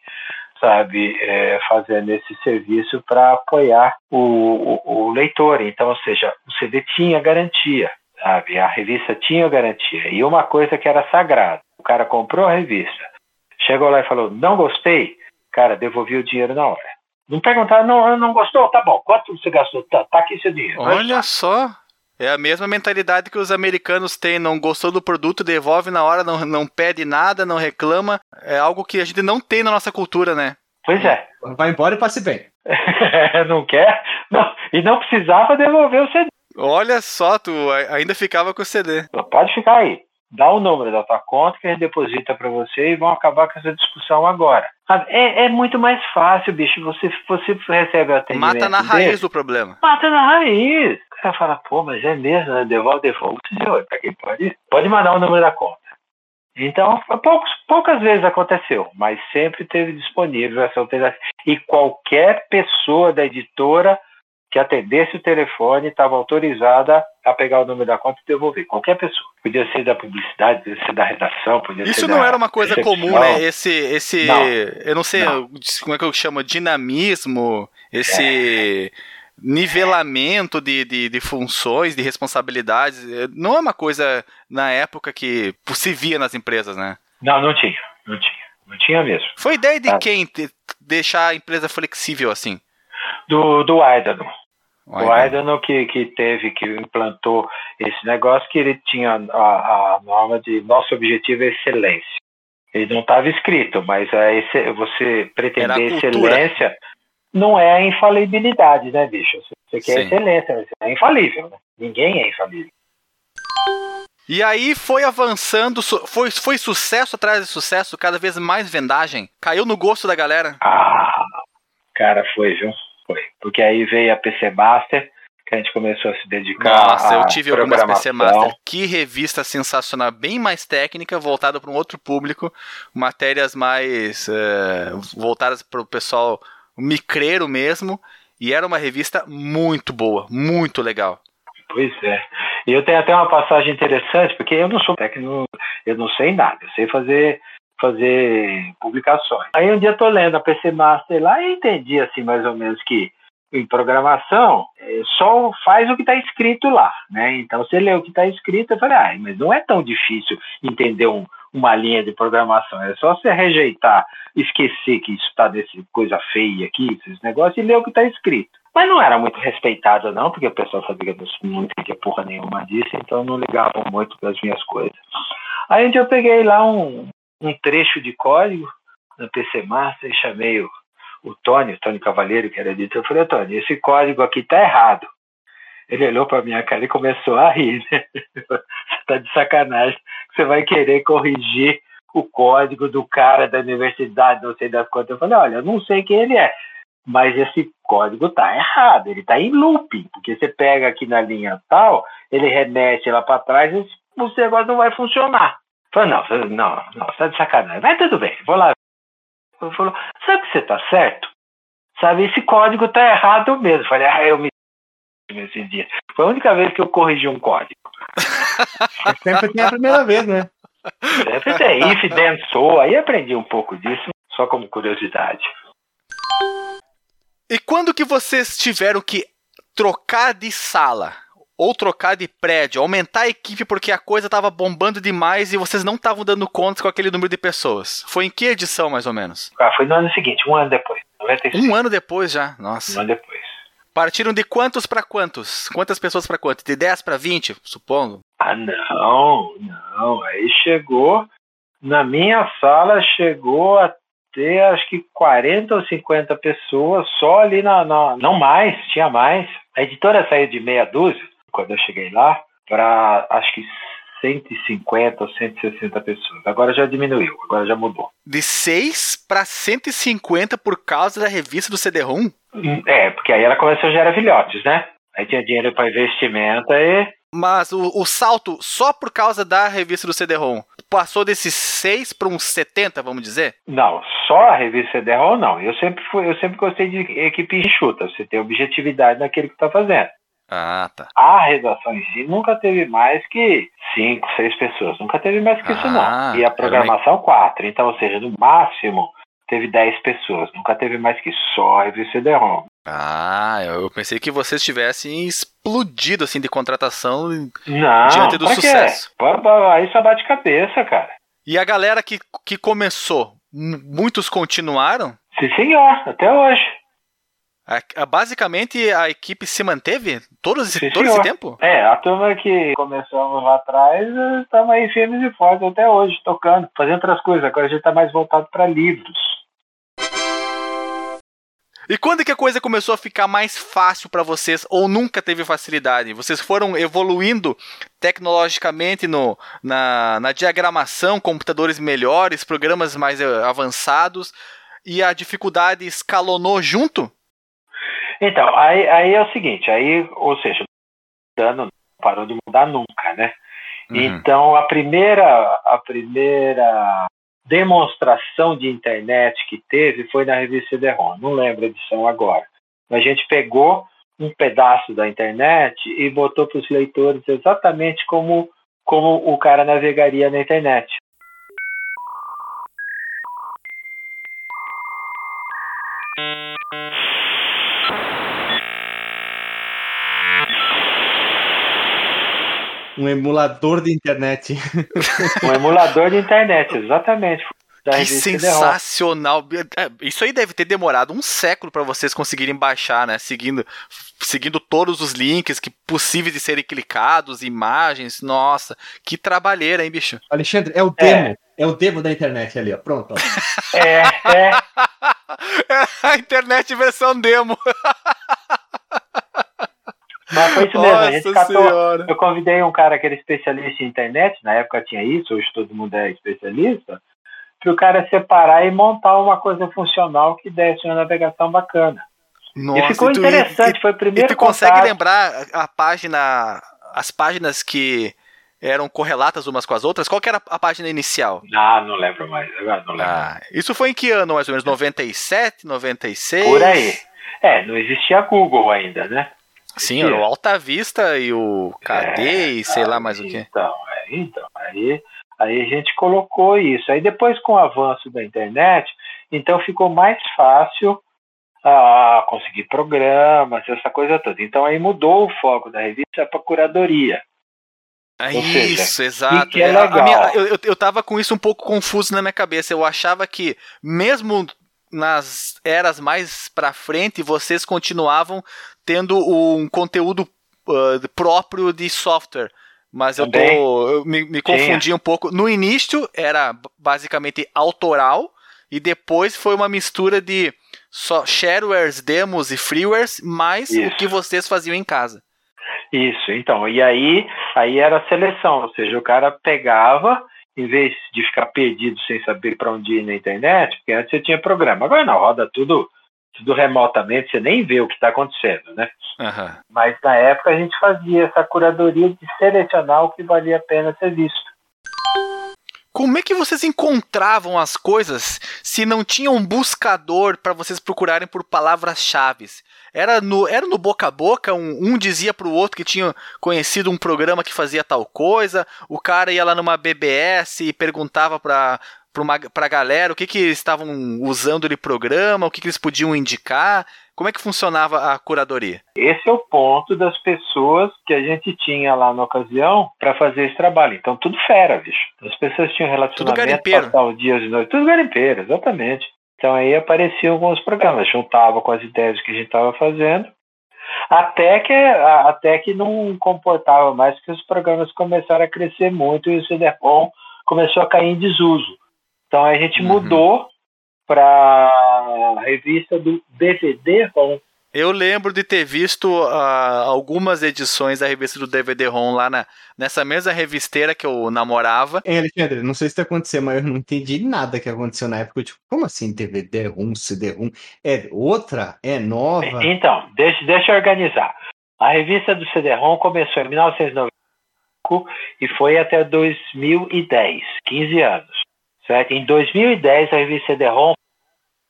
sabe, é, fazendo esse serviço para apoiar o, o, o leitor. Então, ou seja, o CD tinha garantia sabe? A revista tinha garantia. E uma coisa que era sagrada: o cara comprou a revista, chegou lá e falou, não gostei, cara, devolvi o dinheiro na hora. Não perguntar, não, não gostou? Tá bom, quanto você gastou? Tá, tá aqui seu dinheiro. Olha só. É a mesma mentalidade que os americanos têm. Não gostou do produto, devolve na hora, não, não pede nada, não reclama. É algo que a gente não tem na nossa cultura, né? Pois é. Vai embora e passe bem. não quer? Não. E não precisava devolver o CD. Olha só, tu ainda ficava com o CD. Pode ficar aí. Dá o número da tua conta que a gente deposita para você e vão acabar com essa discussão agora. É, é muito mais fácil, bicho. Você, você recebe o atendimento. Mata na raiz dele, do problema. Mata na raiz. O cara fala, pô, mas é mesmo, né? Devolve, devolve. Pra quem pode? Pode mandar o número da conta. Então, poucos, poucas vezes aconteceu, mas sempre teve disponível essa alternativa. E qualquer pessoa da editora que atendesse o telefone estava autorizada a pegar o número da conta e devolver. Qualquer pessoa. Podia ser da publicidade, podia ser da redação, podia Isso ser não da era uma coisa comum, né? Esse, esse não, eu não sei não. como é que eu chamo, dinamismo, esse é. nivelamento de, de, de, funções, de responsabilidades, não é uma coisa na época que se via nas empresas, né? Não, não tinha, não tinha. Não tinha mesmo. Foi ideia de ah. quem deixar a empresa flexível assim? Do, do Aidano. O Aidano que, que teve, que implantou esse negócio, que ele tinha a, a norma de nosso objetivo é excelência. Ele não estava escrito, mas a esse, você pretender excelência não é a infalibilidade, né, bicho? Você quer Sim. excelência, mas é infalível, né? Ninguém é infalível. E aí foi avançando, foi, foi sucesso atrás de sucesso, cada vez mais vendagem. Caiu no gosto da galera. Ah, cara, foi, viu? Foi. Porque aí veio a PC Master, que a gente começou a se dedicar Nossa, eu tive algumas PC Master. Que revista sensacional, bem mais técnica, voltada para um outro público, matérias mais uh, voltadas para o pessoal micreiro mesmo, e era uma revista muito boa, muito legal. Pois é. E eu tenho até uma passagem interessante, porque eu não sou técnico, eu não sei nada, eu sei fazer fazer publicações. Aí um dia tô lendo a PC Master lá e entendi assim mais ou menos que em programação é, só faz o que está escrito lá, né? Então você lê o que está escrito, eu falei, ah, mas não é tão difícil entender um, uma linha de programação, é só você rejeitar, esquecer que isso está desse coisa feia aqui, esses negócios e ler o que está escrito. Mas não era muito respeitado não, porque o pessoal sabia que eu não entendia porra nenhuma disso, então não ligavam muito para as minhas coisas. Aí um dia eu peguei lá um, um trecho de código no PC Master e chamei o o Tony, o Tony Cavaleiro, que era editor, eu falei, Tony, esse código aqui tá errado. Ele olhou para minha cara e começou a rir. Né? Você tá de sacanagem. Você vai querer corrigir o código do cara da universidade, não sei das quantas. Eu falei, olha, não sei quem ele é, mas esse código tá errado, ele tá em looping, porque você pega aqui na linha tal, ele remete lá para trás e o negócio não vai funcionar. Falei, não, não, não, você tá de sacanagem. Mas tudo bem, vou lá ele falou, sabe que você está certo? Sabe, esse código está errado mesmo. Eu falei, ah, eu me nesse dia. Foi a única vez que eu corrigi um código. Sempre tem a primeira vez, né? Sempre tem. If, then, so. Aí aprendi um pouco disso, só como curiosidade. E quando que vocês tiveram que trocar de sala? Ou trocar de prédio, aumentar a equipe porque a coisa estava bombando demais e vocês não estavam dando conta com aquele número de pessoas. Foi em que edição, mais ou menos? Ah, foi no ano seguinte, um ano depois. 95. Um ano depois já, nossa. Um ano depois. Partiram de quantos para quantos? Quantas pessoas para quantos? De 10 para 20, supongo? Ah, não, não. Aí chegou, na minha sala chegou a ter acho que 40 ou 50 pessoas só ali na, na. Não mais, tinha mais. A editora saiu de meia dúzia quando eu cheguei lá, para acho que 150 ou 160 pessoas. Agora já diminuiu, agora já mudou. De 6 para 150 por causa da revista do CD-ROM? É, porque aí ela começou a gerar filhotes, né? Aí tinha dinheiro para investimento e. Mas o, o, salto, só por causa da revista do CD-ROM, passou desses 6 para uns 70, vamos dizer? Não, só a revista CD-ROM não. Eu sempre, fui, eu sempre gostei de equipe enxuta, você tem objetividade naquilo que está fazendo. Ah, tá. A redação em si nunca teve mais que cinco, seis pessoas. Nunca teve mais que ah, isso, não. Ah, e a programação, me... quatro. Então, ou seja, no máximo teve dez pessoas. Nunca teve mais que só a revista CD-ROM. Ah, eu pensei que vocês tivessem explodido assim de contratação não, diante do sucesso. Quê? Aí só bate cabeça, cara. E a galera que, que começou, muitos continuaram? Sim, senhor, até hoje. A, a, basicamente a equipe se manteve todo esse, Sim, todo esse tempo? É, a turma que começamos lá atrás, estamos aí firmes e fortes até hoje, tocando, fazendo outras coisas. Agora a gente está mais voltado para livros. E quando que a coisa começou a ficar mais fácil para vocês ou nunca teve facilidade? Vocês foram evoluindo tecnologicamente no, na, na diagramação, computadores melhores, programas mais eh, avançados e a dificuldade escalonou junto? Então, aí, aí é o seguinte, aí, ou seja, não parou de mudar nunca, né? Uhum. Então, a primeira, a primeira demonstração de internet que teve foi na revista CD-ROM, não lembro a edição agora. A gente pegou um pedaço da internet e botou para os leitores exatamente como, como o cara navegaria na internet. Um emulador de internet. um emulador de internet, exatamente. Que sensacional! É, isso aí deve ter demorado um século para vocês conseguirem baixar, né? Seguindo, seguindo todos os links que possíveis de serem clicados, imagens. Nossa, que trabalheira, hein, bicho? Alexandre, é o demo. É, é o demo da internet ali, ó. Pronto. Ó. É, é. é a internet versão demo. Mas foi isso mesmo. a gente catou, eu convidei um cara que era especialista em internet, na época tinha isso, hoje todo mundo é especialista, para o cara separar e montar uma coisa funcional que desse uma navegação bacana. Nossa, e ficou e tu, interessante, e, foi o primeiro E tu contato. consegue lembrar a página, as páginas que eram correlatas umas com as outras? Qual era a página inicial? Ah, não lembro mais. Não lembro. Ah, isso foi em que ano, mais ou menos? 97, 96? Por aí. É, não existia Google ainda, né? Sim, o Alta Vista e o KD é, e sei lá mais o que. Então, é, então aí, aí a gente colocou isso. Aí depois com o avanço da internet, então ficou mais fácil a conseguir programas, essa coisa toda. Então aí mudou o foco da revista para curadoria. É isso, exato. É legal. Minha, eu, eu tava com isso um pouco confuso na minha cabeça. Eu achava que, mesmo nas eras mais pra frente, vocês continuavam tendo um conteúdo uh, próprio de software. Mas eu, tô, eu me, me confundi um pouco. No início era basicamente autoral, e depois foi uma mistura de só sharewares, demos e freewares, mais Isso. o que vocês faziam em casa. Isso, então, e aí, aí era a seleção, ou seja, o cara pegava, em vez de ficar perdido sem saber para onde ir na internet, porque antes você tinha programa, agora não, roda tudo, tudo remotamente, você nem vê o que está acontecendo, né? Uhum. Mas na época a gente fazia essa curadoria de selecionar o que valia a pena ser visto. Como é que vocês encontravam as coisas se não tinha um buscador para vocês procurarem por palavras-chave? Era no, era no boca a boca, um, um dizia pro outro que tinha conhecido um programa que fazia tal coisa, o cara ia lá numa BBS e perguntava pra, uma, pra galera o que que estavam usando de programa, o que que eles podiam indicar. Como é que funcionava a curadoria? Esse é o ponto das pessoas que a gente tinha lá na ocasião para fazer esse trabalho. Então, tudo fera, bicho. As pessoas tinham relacionamento, passar o dia de noite. Tudo garimpeiro, exatamente. Então, aí apareciam alguns programas. Juntava com as ideias que a gente estava fazendo. Até que, até que não comportava mais, que os programas começaram a crescer muito e o CD-ROM começou a cair em desuso. Então, a gente uhum. mudou para a revista do DVD-ROM. Eu lembro de ter visto uh, algumas edições da revista do DVD-ROM lá na, nessa mesma revisteira que eu namorava. Hein, Alexandre, não sei se está acontecendo, mas eu não entendi nada que aconteceu na época. Tipo, como assim DVD-ROM, CD-ROM? É outra? É nova? Então, deixa, deixa eu organizar. A revista do CD-ROM começou em 1995 e foi até 2010, 15 anos. Certo? Em 2010, a revista CD-ROM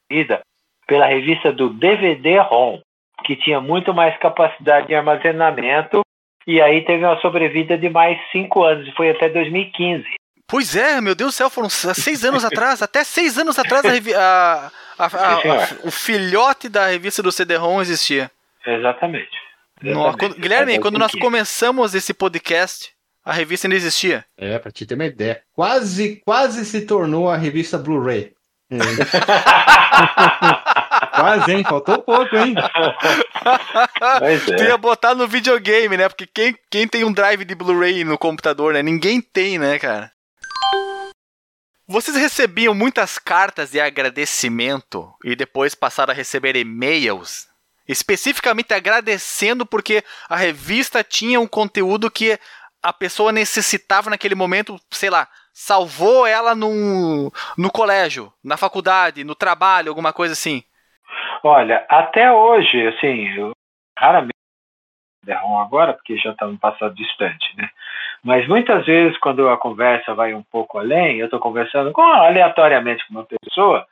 foi pela revista do DVD-ROM, que tinha muito mais capacidade de armazenamento, e aí teve uma sobrevida de mais cinco anos, e foi até 2015. Pois é, meu Deus do céu, foram seis anos atrás, até seis anos atrás a, a, a, o filhote da revista do CD-ROM existia. Exatamente. Exatamente. quando, Guilherme, quando nós começamos esse podcast, a revista ainda existia. É, pra te ter uma ideia. Quase, quase se tornou a revista Blu-ray. É. Quase, hein? Faltou pouco, hein? Mas é. Tu ia botar no videogame, né? Porque quem, quem tem um drive de Blu-ray no computador, né? Ninguém tem, né, cara? Vocês recebiam muitas cartas de agradecimento e depois passaram a receber e-mails especificamente agradecendo porque a revista tinha um conteúdo que a pessoa necessitava naquele momento, sei lá, salvou ela no, no colégio, na faculdade, no trabalho, alguma coisa assim? Olha, até hoje, assim, eu raramente derrom agora, porque já está no passado distante, né? Mas muitas vezes, quando a conversa vai um pouco além, eu estou conversando com, aleatoriamente com uma pessoa,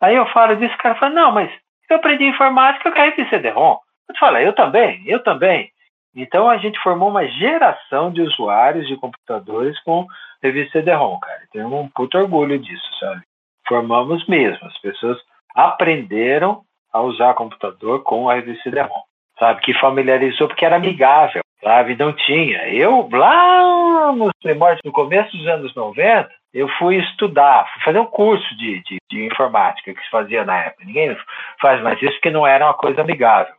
aí eu falo disso, o cara fala, não, mas eu aprendi informática, eu quero que CD-ROM. Eu falo, eu também, eu também. Então a gente formou uma geração de usuários de computadores com revista CD-ROM, cara. Tenho um puto orgulho disso, sabe? Formamos mesmo. As pessoas aprenderam a usar computador com a revista CD-ROM, sabe? Que familiarizou porque era amigável, sabe? Não tinha. Eu, lá nos primórdios, no começo dos anos 90, eu fui estudar, fui fazer um curso de, de, de informática que se fazia na época. Ninguém faz mais isso porque não era uma coisa amigável.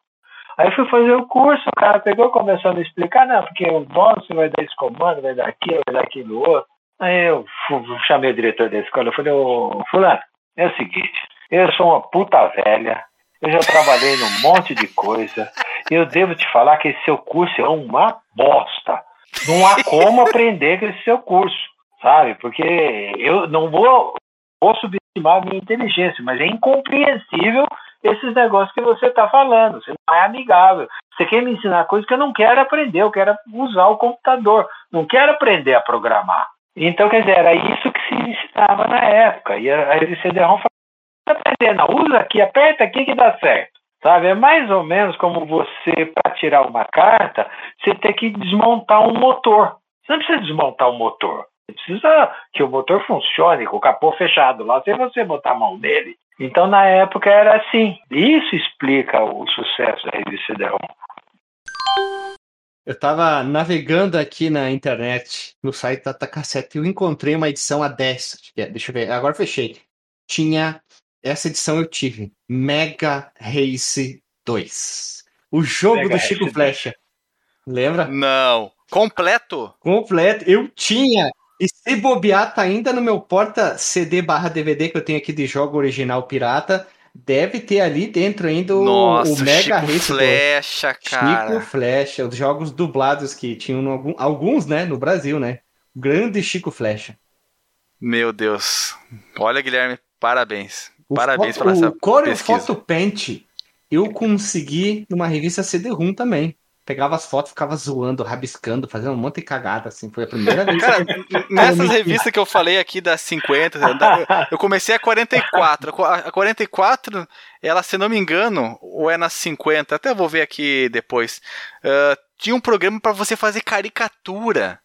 Aí fui fazer o curso, o cara pegou, começou a me explicar, não, porque o dono você vai dar esse comando, vai dar aquilo, vai dar aquilo outro. Aí eu chamei o diretor da escola, eu falei, ô fulano, é o seguinte, eu sou uma puta velha, eu já trabalhei num monte de coisa, e eu devo te falar que esse seu curso é uma bosta. Não há como aprender com esse seu curso, sabe? Porque eu não vou, vou subestimar a minha inteligência, mas é incompreensível esses negócios que você está falando. Você não é amigável. Você quer me ensinar coisas que eu não quero aprender, eu quero usar o computador, não quero aprender a programar. Então, quer dizer, era isso que se ensinava na época. E a CD-ROM falou, aprender, não, usa aqui, aperta aqui que dá certo. Sabe? É mais ou menos como você, para tirar uma carta, você tem que desmontar um motor. Você não precisa desmontar um motor. Você precisa que o motor funcione com o capô fechado lá, sem você botar a mão nele. Então, na época, era assim. Isso explica o sucesso da revista CD-ROM. Eu estava navegando aqui na internet, no site da Tacassete, e eu encontrei uma edição a 10. Deixa eu ver, agora fechei. Tinha essa edição eu tive. Mega Race 2. O jogo Mega do Chico Race Flecha. 2. Lembra? Não. Completo? Completo. Eu tinha. E se bobear, tá ainda no meu porta CD barra DVD que eu tenho aqui de jogo original pirata. Deve ter ali dentro ainda o, Nossa, o Mega Chico Race Flecha, 2. cara. Chico Flecha, os jogos dublados que tinham alguns, né, no Brasil, né? Grande Chico Flecha. Meu Deus. Olha, Guilherme, parabéns. O Parabéns foto, pela essa O Core pesquisa. Photo Paint eu consegui numa revista CD-ROM também. Pegava as fotos, ficava zoando, rabiscando, fazendo um monte de cagada, assim. Foi a primeira vez. Cara, que... nessas revistas que eu falei aqui das 50, da- eu comecei a 44. A 44, ela, se não me engano, ou é nas 50, até vou ver aqui depois. ah, tinha um programa pra você fazer caricatura.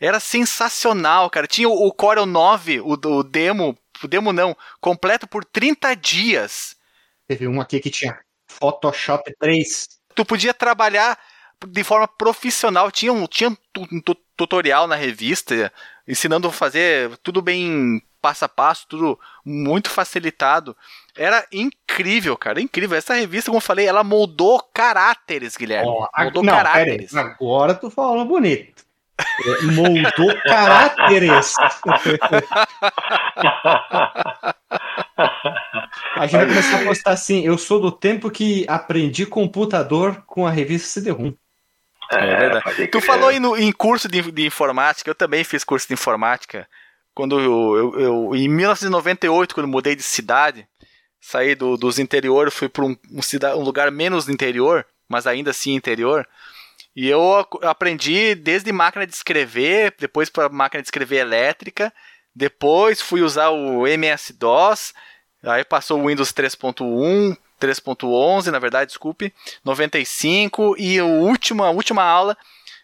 Era sensacional, cara. Tinha o, o Corel 9, o, o demo, o demo não, completo por 30 dias. Teve um aqui que tinha Photoshop 3. Tu podia trabalhar de forma profissional. Tinha um, tinha um tu- um tu- tutorial na revista ensinando a fazer tudo bem passo a passo, tudo muito facilitado. Era incrível, cara, incrível. Essa revista, como eu falei, ela moldou caráteres, Guilherme. A- moldou não, caráteres. aí, agora tu falou bonito. É, Moldou caráteres. A gente vai começar a postar assim. Eu sou do tempo que aprendi computador com a revista CD-ROM. É verdade. pode Tu falou aí no- em curso de, de informática, eu também fiz curso de informática. Quando eu, eu- eu- em 1998, quando eu mudei de cidade, saí do- dos interiores, fui para um, um um lugar menos interior, mas ainda assim interior. E eu aprendi desde máquina de escrever, depois para máquina de escrever elétrica, depois fui usar o MS-DOS, aí passou o Windows 3.1, 3.11, na verdade, desculpe, 95 e o último, a última aula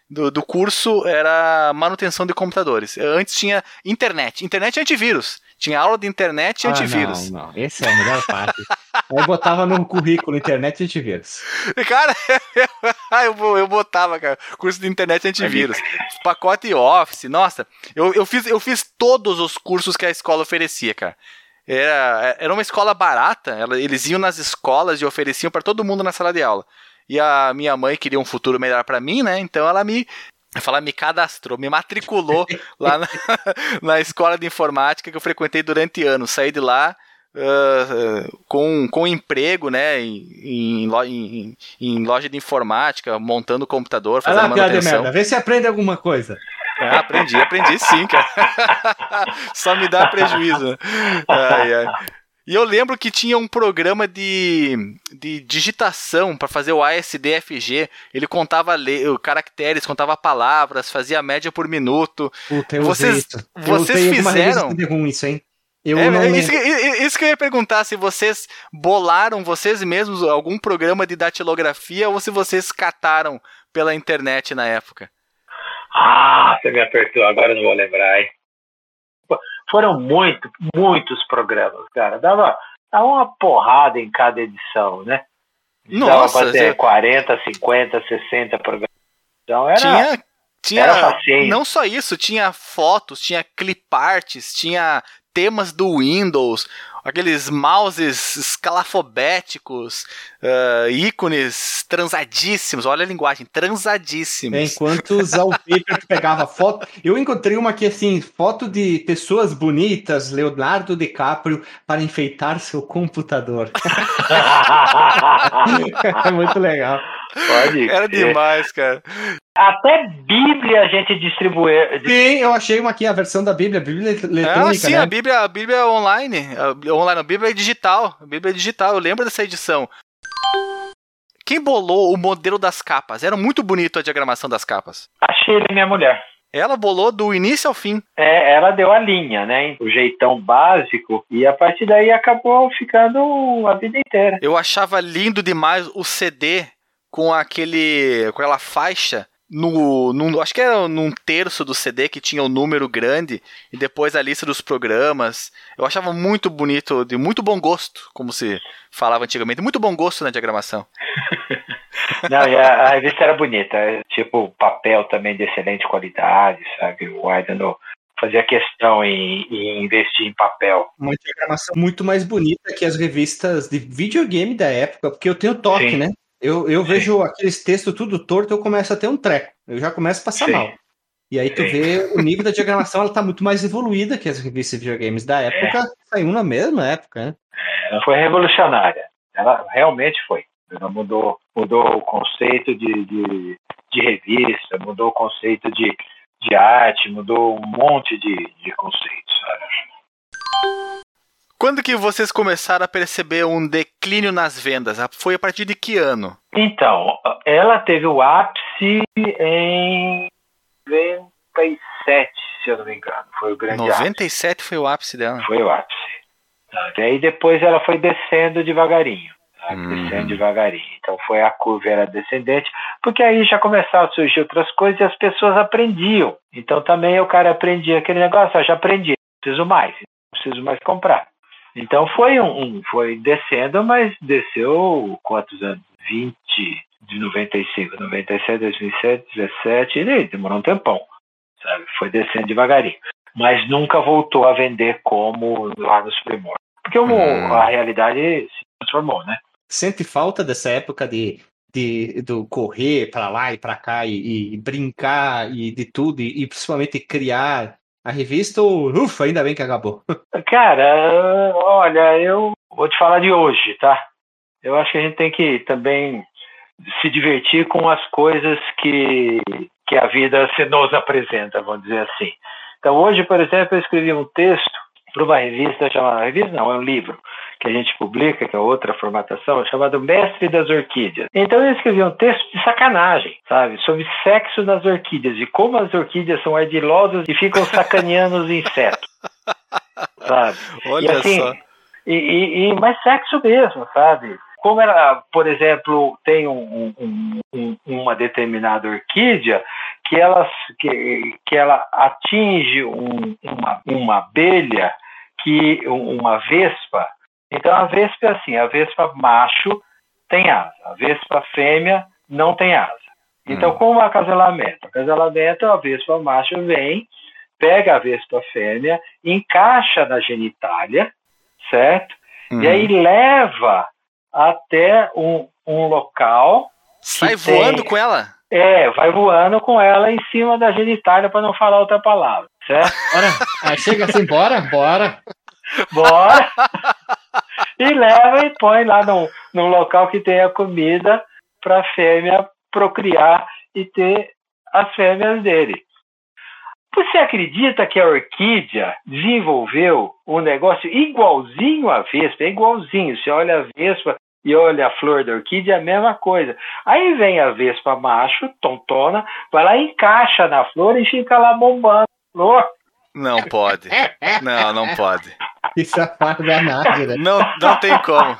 do, do curso era manutenção de computadores. Antes tinha internet, internet e antivírus. Tinha aula de internet e antivírus. Ah, não, não. Essa é a melhor parte. Aí botava no currículo internet e antivírus. Cara, eu, eu botava, cara, curso de internet e antivírus. Pacote Office, nossa, eu, eu, fiz, eu fiz todos os cursos que a escola oferecia, cara. Era, era uma escola barata, ela- eles iam nas escolas e ofereciam para todo mundo na sala de aula. E a minha mãe queria um futuro melhor para mim, né? Então ela me eu falar, me cadastrou, me matriculou lá na, na escola de informática que eu frequentei durante anos. Saí de lá ah, com, com emprego, né, em, em, em- loja de informática, montando computador, fazendo lá, piada de manutenção. merda. Vê se aprende alguma coisa. Ah, aprendi, aprendi sim, cara. Só me dá prejuízo. Ai, ai. E eu lembro que tinha um programa de, de digitação para fazer o ASDFG. Ele contava le- caracteres, contava palavras, fazia a média por minuto. Puta, eu Vocês-. Eu vocês fizeram? CD-ROM isso, hein? Eu É, não é isso, que, isso que eu ia perguntar, se vocês bolaram vocês mesmos algum programa de datilografia ou se vocês cataram pela internet na época. Ah, você me apertou, agora eu não vou lembrar, hein? Foram muito, muitos programas, cara. Dava, dava uma porrada em cada edição, né? Dava Nossa, pra ter você- 40, 50, 60 programas. Então era. tinha tinha não só isso, tinha fotos, tinha cliparts, tinha temas do Windows, aqueles mouses escalafobéticos, ah, ícones transadíssimos, olha a linguagem, transadíssimos. Enquanto os wallpaper pegava foto. Eu encontrei uma aqui assim, foto de pessoas bonitas, Leonardo DiCaprio, para enfeitar seu computador. é muito legal. Pode Era demais, cara. Até Bíblia a gente distribuía. Sim, eu achei uma aqui, a versão da Bíblia, a Bíblia eletrônica, Ah, sim, né? a Bíblia, a Bíblia é online. A, online, a Bíblia é digital. A Bíblia é digital, eu lembro dessa edição. Quem bolou o modelo das capas? Era muito bonito a diagramação das capas. A Sheila, minha mulher. Ela bolou do início ao fim. É, ela deu a linha, né? O jeitão básico. E a partir daí acabou ficando a vida inteira. Eu achava lindo demais o CD com aquele. com aquela faixa no, no, acho que era num terço do CD que tinha o um número grande e depois a lista dos programas. Eu achava muito bonito, de muito bom gosto, como se falava antigamente. Muito bom gosto na diagramação. Não, e a, a, revista era bonita, tipo papel também de excelente qualidade, sabe? O Aidano fazia questão em, em, investir em papel. Uma diagramação muito mais bonita que as revistas de videogame da época, porque eu tenho toque, Sim. né? Eu, eu vejo aqueles textos tudo torto, eu começo a ter um treco. Eu já começo a passar Sim. mal. E aí tu Sim. vê o nível da diagramação, ela tá muito mais evoluída que as revistas de videogames da época, é. saiu na mesma época, né? Ela foi revolucionária. Ela realmente foi. Ela mudou, mudou o conceito de, de, de revista, mudou o conceito de, de arte, mudou um monte de, de conceitos, sabe? Quando que vocês começaram a perceber um declínio nas vendas? Foi a partir de que ano? Então, ela teve o ápice em 97, se eu não me engano. Foi o grande 97 ápice. foi o ápice dela. Foi o ápice. E aí depois ela foi descendo devagarinho. Tá? Hum. Descendo devagarinho. Então foi a curva era descendente, porque aí já começaram a surgir outras coisas e as pessoas aprendiam. Então também o cara aprendia aquele negócio, ah, já aprendi, não preciso mais, não preciso mais comprar. Então foi um, um, foi descendo, mas desceu quantos anos? 20, de 95, 97, 2007, 17, e demorou um tempão, sabe? Foi descendo devagarinho. Mas nunca voltou a vender como lá nos primórdios. Porque hum. a realidade se transformou, né? Sente falta dessa época de, de do correr para lá e para cá e, e, brincar e de tudo e, e principalmente criar a revista, ufa, ainda bem que acabou. Cara, olha, eu vou te falar de hoje, tá? Eu acho que a gente tem que também se divertir com as coisas que, que a vida se nos apresenta, vamos dizer assim. Então, hoje, por exemplo, eu escrevi um texto para uma revista chamada. Revista não, é um livro que a gente publica, que é outra formatação, chamado Mestre das Orquídeas. Então eu escrevi um texto de sacanagem, sabe? Sobre sexo nas orquídeas e como as orquídeas são ardilosas e ficam sacaneando os insetos. Sabe? Olha e, assim, só. E, e, e, mas sexo mesmo, sabe? Como ela, por exemplo, tem um, um, um, uma determinada orquídea que ela, que, que ela atinge uma, uma abelha, que uma vespa, então a vespa é assim, a vespa macho tem asa, a vespa fêmea não tem asa. Então, hum. como acasalamento? Acasalamento, a vespa macho vem, pega a vespa fêmea, encaixa na genitália, certo? Hum. E aí leva até um, um local. Sai voando tem... com ela? É, vai voando com ela em cima da genitália para não falar outra palavra, certo? Ah, chega assim, bora, bora. Bora. e leva e põe lá num, num local que tenha comida para a fêmea procriar e ter as fêmeas dele. Você acredita que a orquídea desenvolveu um negócio igualzinho à vespa? É igualzinho. Você olha a vespa e olha a flor da orquídea, é a mesma coisa. Aí vem a vespa macho, tontona, vai lá, encaixa na flor e fica lá bombando a flor. Não pode. Não, não pode. Isso é parte da né? Não, não tem como.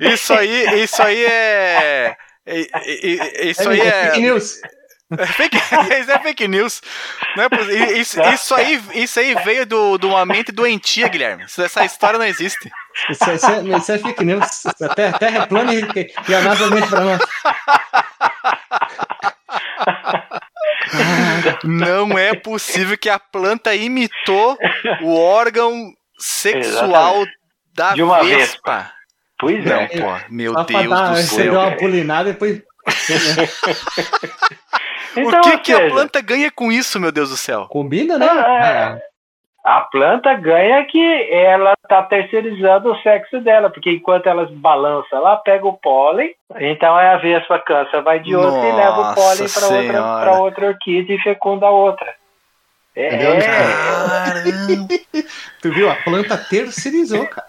Isso aí, isso aí é. Isso aí é. Fake news. Fake, isso é fake news. Não é, isso, isso, aí, isso aí veio do, de uma mente doentia, Guilherme. Essa história não existe. Isso, isso, é, isso é fake news. Até, terra é plana e, e a NASA mente pra nós. Não é possível que a planta imitou o órgão sexual Exatamente. da De uma vespa. vespa. Pois não, é. pô. Meu Deus dar, do céu. Deu uma pulinada e depois. então, o que, que a planta ganha com isso, meu Deus do céu? Combina, né? É, é. A planta ganha que ela está terceirizando o sexo dela, porque enquanto elas balançam, ela pega o pólen, então é a vespa cansa, vai de outra Nossa e leva o pólen para outra, outra orquídea e fecunda a outra. É. tu viu? A planta terceirizou, cara.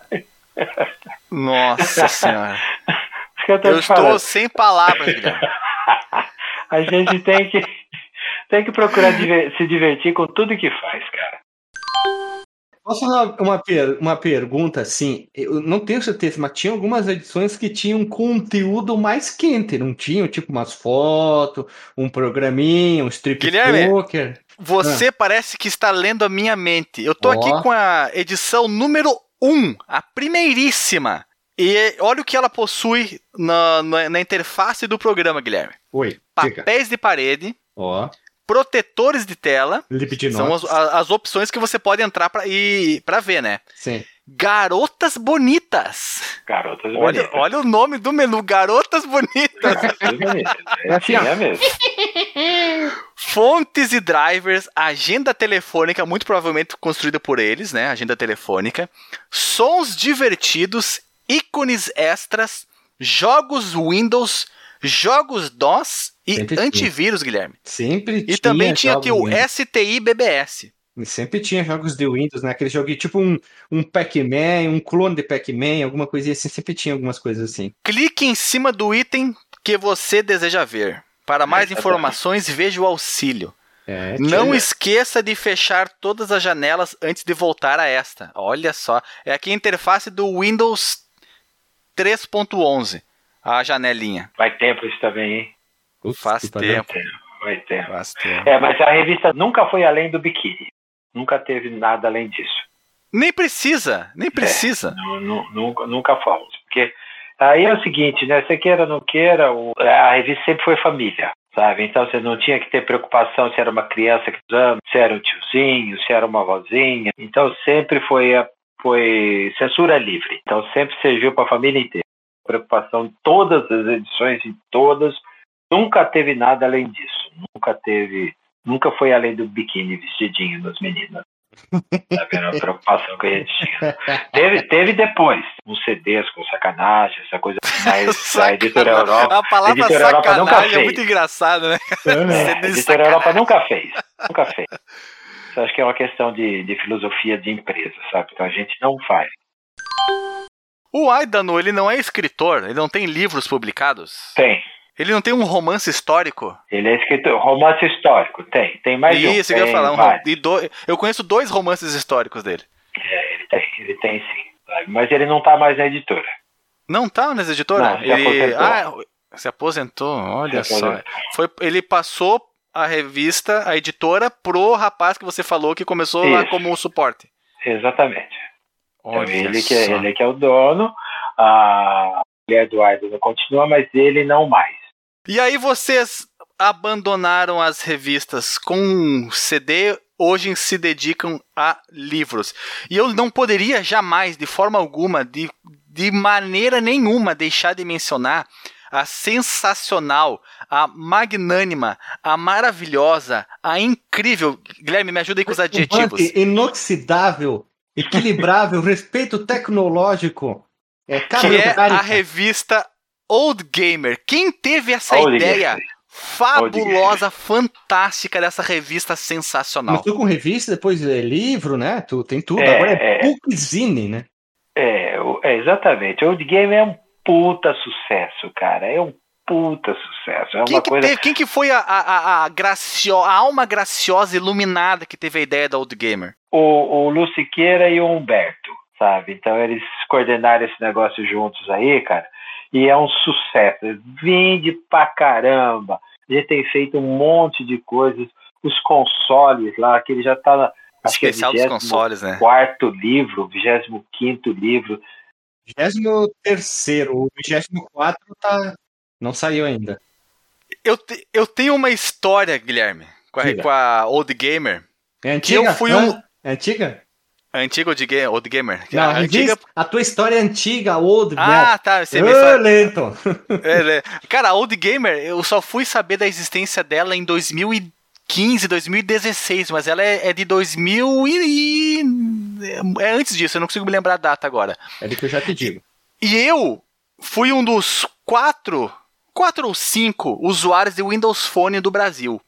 Nossa senhora. eu, eu estou sem palavras, Guilherme. a gente tem que tem que procurar diver- se divertir com tudo que faz, cara. Posso fazer uma, per- uma pergunta assim? Eu não tenho certeza, mas tinha algumas edições que tinham conteúdo mais quente, não tinham? Tipo umas fotos, um programinha, um strip Guilherme, poker. Você parece que está lendo a minha mente. Eu tô Ó. aqui com a edição número 1, a primeiríssima. E olha o que ela possui na, na, na interface do programa, Guilherme. Oi. Papéis de parede, Ó, protetores de tela, são as, as opções que você pode entrar pra, e, pra ver, né? Sim. Garotas Bonitas. Garotas Olha, bonitas. olha o nome do menu, Garotas Bonitas. Garotas bonitas. É, Assim, ó. tinha mesmo. Fontes e drivers, agenda telefônica, muito provavelmente construída por eles, né? Agenda telefônica. Sons divertidos, ícones extras, jogos Windows, jogos DOS e Sempre tinha. antivírus, Guilherme. Sempre E também tinha aqui o. STI BBS. E Sempre tinha jogos de Windows, né? Aquele jogo tipo um, um Pac-Man, um clone de Pac-Man, alguma coisinha assim. Sempre tinha algumas coisas assim. Clique em cima do item que você deseja ver. Para mais Exatamente. informações, veja o auxílio. É, Não tinha. esqueça de fechar todas as janelas antes de voltar a esta. Olha só. É aqui a interface do Windows 3.11. A janelinha. Vai tempo isso também, hein? Putz, Faz tempo. Vai tempo. Faz tempo. É, mas a revista nunca foi além do biquíni. Nunca teve nada além disso. Nem precisa. Nem precisa. Nu- nu- Nunca, nunca fomos. Porque aí é o seguinte, né? Você queira ou não queira, a revista sempre foi família, sabe? Então você não tinha que ter preocupação se era uma criança que usando, se era um tiozinho, se era uma vozinha. Então sempre foi, foi censura livre. Então sempre serviu para a família inteira. Preocupação em todas as edições, em todas. Nunca teve nada além disso. Nunca teve. Nunca foi além do biquíni vestidinho das meninas. Tá vendo a preocupação que a gente tinha? Teve, teve depois, uns CDs com sacanagem, essa coisa, mas a editora Sacanagem. Europa, A palavra Editora Europa nunca sacanagem é fez. muito engraçada, né? a CD de editora sacanagem. Europa nunca fez, nunca fez. Isso acho que é uma questão de, de filosofia de empresa, sabe? Então a gente não faz. O Aidano, ele não é escritor, ele não tem livros publicados. Tem. Ele não tem um romance histórico. Ele é escritor, romance histórico, tem. Tem mais de um. Isso, eu ia falar. Um, e do- eu conheço dois romances históricos dele. É, ele tem, ele tem sim. Mas ele não tá mais na editora. Não tá nas editoras? Não, se ele aposentou. Ah, se aposentou, olha Se só. aposentou. Foi, ele passou a revista, a editora, pro rapaz que você falou que começou lá Isso. como suporte. Exatamente. Então, Olha ele, que é, ele que é o dono, a mulher do Aido continua, mas ele não mais. E aí vocês abandonaram as revistas com CD, hoje se dedicam a livros. E eu não poderia jamais, de forma alguma, de, de maneira nenhuma, deixar de mencionar a sensacional, a magnânima, a maravilhosa, a incrível. Guilherme, me ajuda aí com os adjetivos. Turbante inoxidável, equilibrável, respeito tecnológico. É, Que é a revista Old Gamer. Quem teve essa Old ideia Gamer. fabulosa, fantástica dessa revista sensacional? Começou com revista, depois é livro, né? Tu, tem tudo. É, Agora é, é. bookzine, né? É, é, exatamente. Old Game é um puta sucesso, cara. É um puta sucesso. É Quem uma que, coisa. teve- quem que foi a, a, a, a gracio- a alma graciosa iluminada que teve a ideia da Old Gamer? O, o Lu Siqueira e o Humberto, sabe? Então eles coordenaram esse negócio juntos aí, cara. E é um sucesso. Vende pra caramba. A gente tem feito um monte de coisas. Os consoles lá, que ele já tá na. Acho que é Especial dos 24º consoles, né? quarto livro, 25 livro. 23 o 24 tá. Não saiu ainda. Eu, te- eu tenho uma história, Guilherme, com a, com a Old Gamer. É antiga? eu fui Hã? um- É antiga? A antiga Old, Ga- Old Gamer. Não, a a, revista, a tua história é antiga, old, Ah, tá. Você né? me fala- lento. É, é. Cara, a Old Gamer, eu só fui saber da existência dela em 2015, 2016, mas ela é, é de 2000 e, É antes disso, eu não consigo me lembrar a data agora. É de que eu já te digo. E eu fui um dos quatro, quatro ou cinco usuários de Windows Phone do Brasil.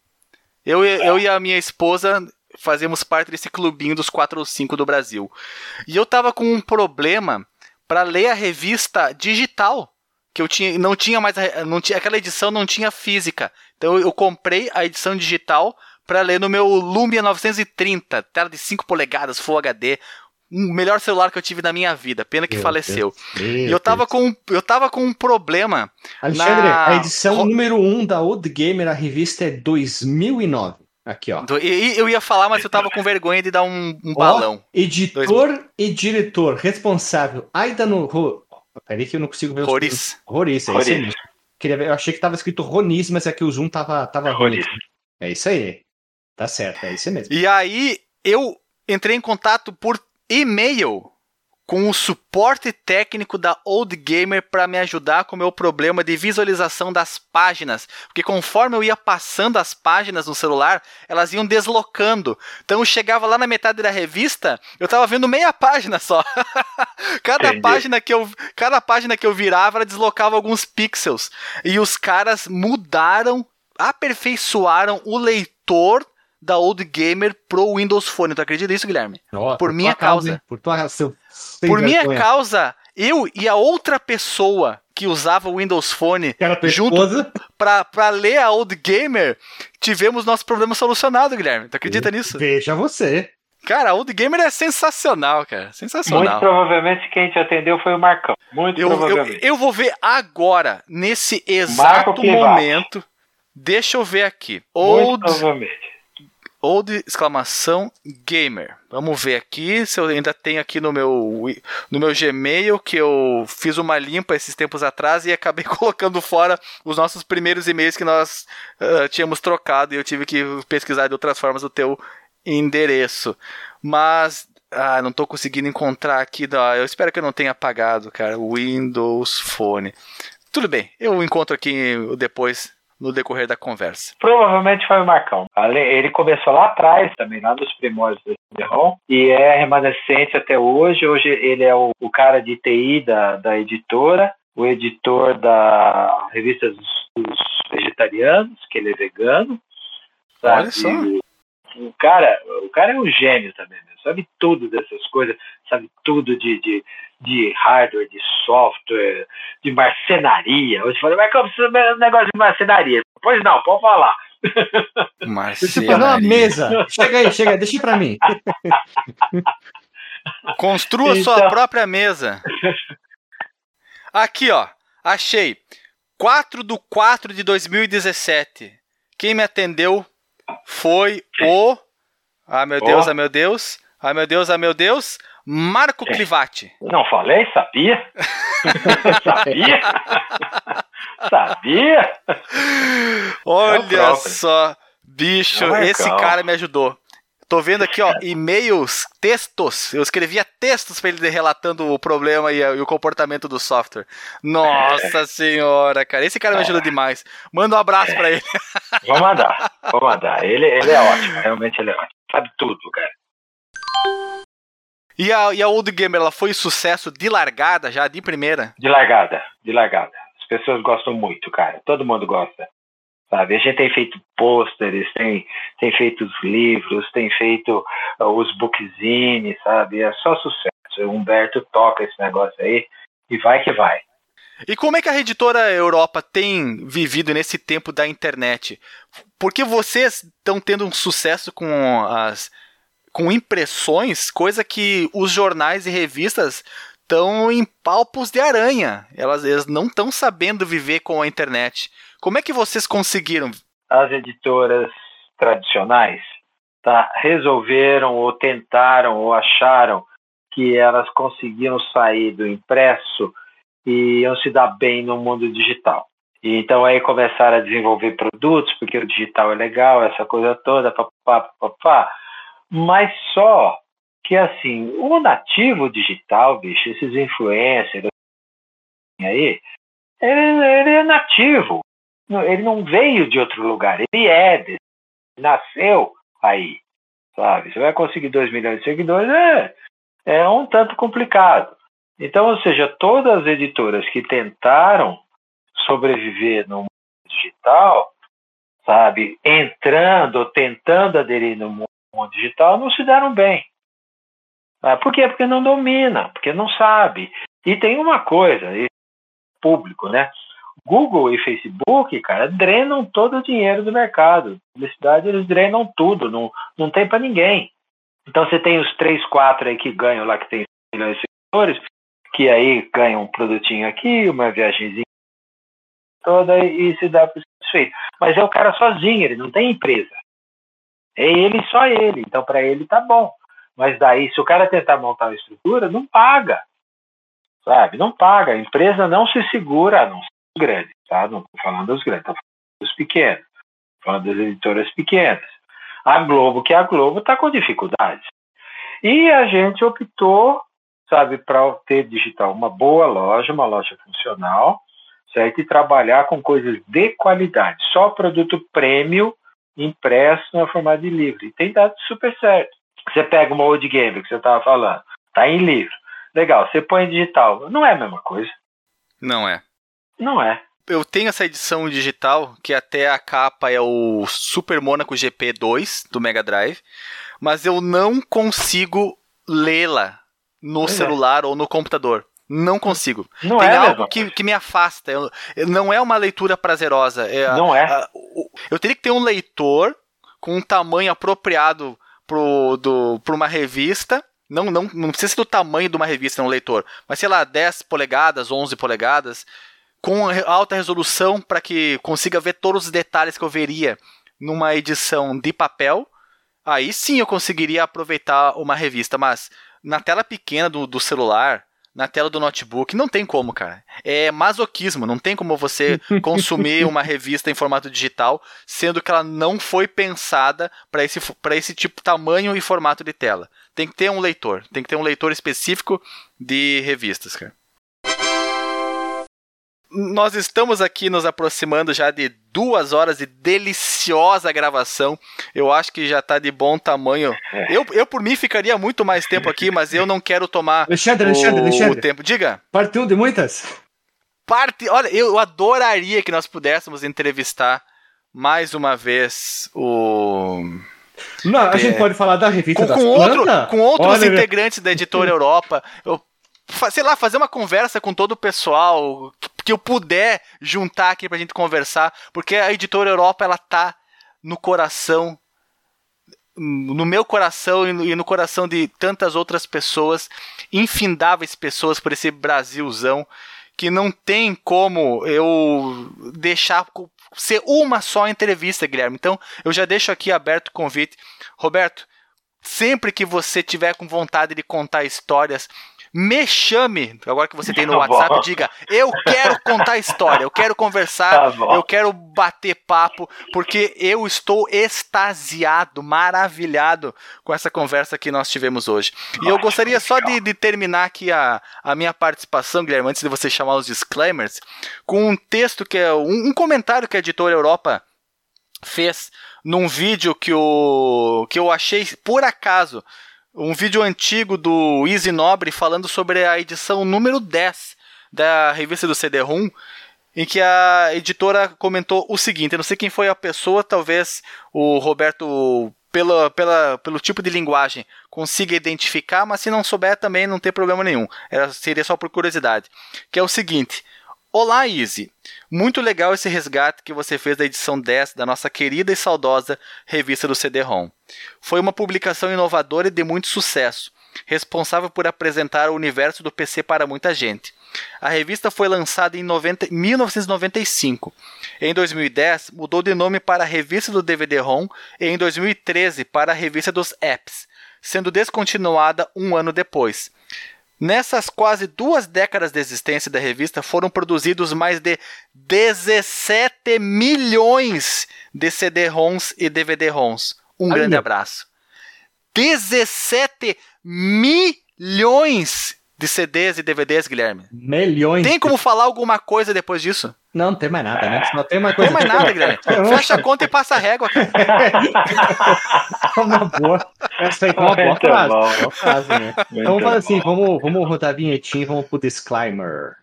Eu, eu e a minha esposa fazemos parte desse clubinho dos quatro ou cinco do Brasil. E eu tava com um problema para ler a revista digital, que eu tinha, não tinha mais, não tinha, aquela edição não tinha física. Então eu comprei a edição digital para ler no meu Lumia 930, tela de 5 polegadas, Full HD, o melhor celular que eu tive na minha vida, pena que meu faleceu. Deus, e eu tava, com, eu tava com um problema. Alexandre, na... a edição número 1 um da Old Gamer, a revista é 2009. Aqui, ó. Eu ia falar, mas eu tava com vergonha de dar um, um balão. Editor Dois... e diretor responsável. Ainda no. Peraí que eu não consigo ver os. Roriz. Roriz, é isso aí. Queria ver, eu achei que tava escrito Roniz, mas aqui é o Zoom tava, tava Roniz. É isso aí. Tá certo, é isso mesmo. E aí eu entrei em contato por e-mail com o suporte técnico da Old Gamer para me ajudar com o meu problema de visualização das páginas, porque conforme eu ia passando as páginas no celular, elas iam deslocando. Então eu chegava lá na metade da revista, eu estava vendo meia página só. cada Entendi. página que eu cada página que eu virava, ela deslocava alguns pixels. E os caras mudaram, aperfeiçoaram o leitor da Old Gamer pro Windows Phone. Tu acredita nisso, Guilherme? Oh, por, por minha causa. causa por tua seu, por minha vergonha. causa, eu e a outra pessoa que usava o Windows Phone junto pra, pra ler a Old Gamer, tivemos nosso problema solucionado, Guilherme. Tu acredita nisso? Veja você. Cara, a Old Gamer é sensacional, cara. Sensacional. Muito provavelmente quem te atendeu foi o Marcão. Muito eu, provavelmente. Eu, eu vou ver agora, nesse exato momento. Deixa eu ver aqui. Old... Muito provavelmente old exclamação gamer. Vamos ver aqui se eu ainda tenho aqui no meu no meu Gmail que eu fiz uma limpa esses tempos atrás e acabei colocando fora os nossos primeiros e-mails que nós uh, tínhamos trocado e eu tive que pesquisar de outras formas o teu endereço. Mas ah, não estou conseguindo encontrar aqui. Eu espero que eu não tenha apagado, cara. Windows Phone. Tudo bem, eu encontro aqui depois no decorrer da conversa? Provavelmente foi o Marcão. Ele começou lá atrás, também lá nos primórdios do CD-ROM, e é remanescente até hoje. Hoje ele é o, o cara de TI da, da editora, o editor da revista dos, dos vegetarianos, que ele é vegano. Sabe? Olha só. O cara, o cara é um gênio também, né? sabe tudo dessas coisas, sabe tudo de, de de hardware, de software, de marcenaria. Hoje falei, mas como você um negócio de marcenaria? Pois não, pode falar. Marcenaria. uma mesa. Chega aí, chega aí, deixa pra mim. Construa então... sua própria mesa. Aqui, ó. Achei. 4 do 4 de 2017. Quem me atendeu foi o. Ah, meu Deus, oh. ah, meu Deus. Ah, meu Deus, ah, meu Deus. Marco é. Clivati. Não falei? Sabia? sabia? sabia? Olha só, bicho, é esse cara me ajudou. Tô vendo aqui, ó, e-mails, textos. Eu escrevia textos para ele relatando o problema e, e, o comportamento do software. Nossa é. senhora, cara. Esse cara me ajuda demais. Manda um abraço para ele. Vou mandar, vou mandar. Ele, ele é ótimo, realmente ele é ótimo. Sabe tudo, cara. E a, e a Old Gamer, ela foi sucesso de largada já, de primeira? De largada, de largada. As pessoas gostam muito, cara. Todo mundo gosta. Sabe? A gente tem feito pôsteres, tem, tem feito os livros, tem feito uh, os bookzines, sabe? É só sucesso. O Humberto toca esse negócio aí e vai que vai. E como é que a editora Europa tem vivido nesse tempo da internet? Porque vocês estão tendo um sucesso com as com impressões, coisa que os jornais e revistas estão em palpos de aranha. Elas, elas não estão sabendo viver com a internet. Como é que vocês conseguiram? As editoras tradicionais tá, resolveram ou tentaram ou acharam que elas conseguiam sair do impresso e iam se dar bem no mundo digital. E então aí começaram a desenvolver produtos, porque o digital é legal, essa coisa toda, papá, papá mas só que assim, o nativo digital, bicho, esses influencers aí, ele, ele é nativo. Ele não veio de outro lugar, ele é, desse, nasceu aí, sabe? Você vai conseguir 2 milhões de seguidores, é, é um tanto complicado. Então, ou seja, todas as editoras que tentaram sobreviver no mundo digital, sabe, entrando, tentando aderir no mundo mundo digital não se deram bem. Ah, por quê? Porque não domina, porque não sabe. E tem uma coisa, público, né? Google e Facebook, cara, drenam todo o dinheiro do mercado. Publicidade, eles drenam tudo, não, não tem para ninguém. Então você tem os três, quatro aí que ganham lá, que tem milhões de seguidores, que aí ganham um produtinho aqui, uma viagemzinha toda e se dá por satisfeito. Mas é o cara sozinho, ele não tem empresa. É ele só ele. Então para ele tá bom. Mas daí, se o cara tentar montar uma estrutura, não paga. Sabe? Não paga. A empresa não se segura, não se grandes, tá? Não estou falando dos grandes, estou falando dos pequenos. falando das editoras pequenas. A Globo, que é a Globo, está com dificuldades. E a gente optou, sabe, para ter digital uma boa loja, uma loja funcional, certo? E trabalhar com coisas de qualidade. Só produto prêmio impresso no formato de livro. E tem dado super certo. Você pega uma old game que você estava falando, tá em livro. Legal, você põe em digital. Não é a mesma coisa. Não é. Não é. Eu tenho essa edição digital, que até a capa é o Super Monaco GP2 do Mega Drive, mas eu não consigo lê-la no é. celular ou no computador. Não consigo. Não Tem é algo que, que, me afasta. Eu, não é uma leitura prazerosa. É, não é. A, eu teria que ter um leitor com um tamanho apropriado para uma revista. Não, não, não precisa ser do tamanho de uma revista, um leitor. Mas sei lá, 10 polegadas, 11 polegadas com alta resolução para que consiga ver todos os detalhes que eu veria numa edição de papel, aí sim eu conseguiria aproveitar uma revista, mas na tela pequena do, do celular, na tela do notebook, não tem como, cara. É masoquismo, não tem como você consumir uma revista em formato digital, sendo que ela não foi pensada para esse, esse tipo tamanho e formato de tela. Tem que ter um leitor, tem que ter um leitor específico de revistas, cara nós estamos aqui nos aproximando já de duas horas de deliciosa gravação. Eu acho que já está de bom tamanho. É. Eu, eu, por mim, ficaria muito mais tempo aqui, mas eu não quero tomar Alexandre, o, Alexandre, Alexandre. o tempo. Diga. Parte 1 de muitas? Parte. Olha, eu adoraria que nós pudéssemos entrevistar mais uma vez o. Não, a é, gente pode falar da revista com, com, outro, com outros Olha, integrantes da editora Europa. Eu sei lá, fazer uma conversa com todo o pessoal que, eu puder juntar aqui pra gente conversar, porque a editora Europa ela tá no coração no meu coração e no coração de tantas outras pessoas, infindáveis pessoas por esse Brasilzão, que não tem como eu deixar ser uma só entrevista, Guilherme. Então, eu já deixo aqui aberto o convite. Roberto, sempre que você tiver com vontade de contar histórias, me chame, agora que você tem no tá WhatsApp, diga: eu quero contar história, eu quero conversar, tá eu quero bater papo, porque eu estou extasiado, maravilhado com essa conversa que nós tivemos hoje. E eu gostaria só de, de terminar aqui a, a minha participação, Guilherme, antes de você chamar os disclaimers, com um texto que é um, um comentário que a editora Europa fez num vídeo que, o, que eu achei por acaso um vídeo antigo do Easy Nobre falando sobre a edição número 10 da revista do CD-ROM, em que a editora comentou o seguinte, eu não sei quem foi a pessoa, talvez o Roberto pela, pela, pelo tipo de linguagem consiga identificar, mas se não souber também não tem problema nenhum. Era, seria só por curiosidade. Que é o seguinte: Olá, Easy! Muito legal esse resgate que você fez da edição 10 da nossa querida e saudosa revista do CD-ROM. Foi uma publicação inovadora e de muito sucesso, responsável por apresentar o universo do PC para muita gente. A revista foi lançada em 90, 1995. Em 2010, mudou de nome para a Revista do DVD-ROM e em 2013 para a Revista dos Apps, sendo descontinuada um ano depois. Nessas quase duas décadas de existência da revista, foram produzidos mais de 17 milhões de CD-ROMs e DVD-ROMs. Um grande abraço. 17 milhões de CDs e DVDs, Guilherme. Milhões. Tem como falar alguma coisa depois disso? Não, não tem mais nada, né? Não tem mais coisa. Não tem mais nada, Guilherme. Fecha a conta e passa a régua, cara. uma boa. Essa aí foi uma boa frase. Boa frase né? Então vamos fazer assim, vamos, vamos rodar a vinhetinha e vamos pro disclaimer.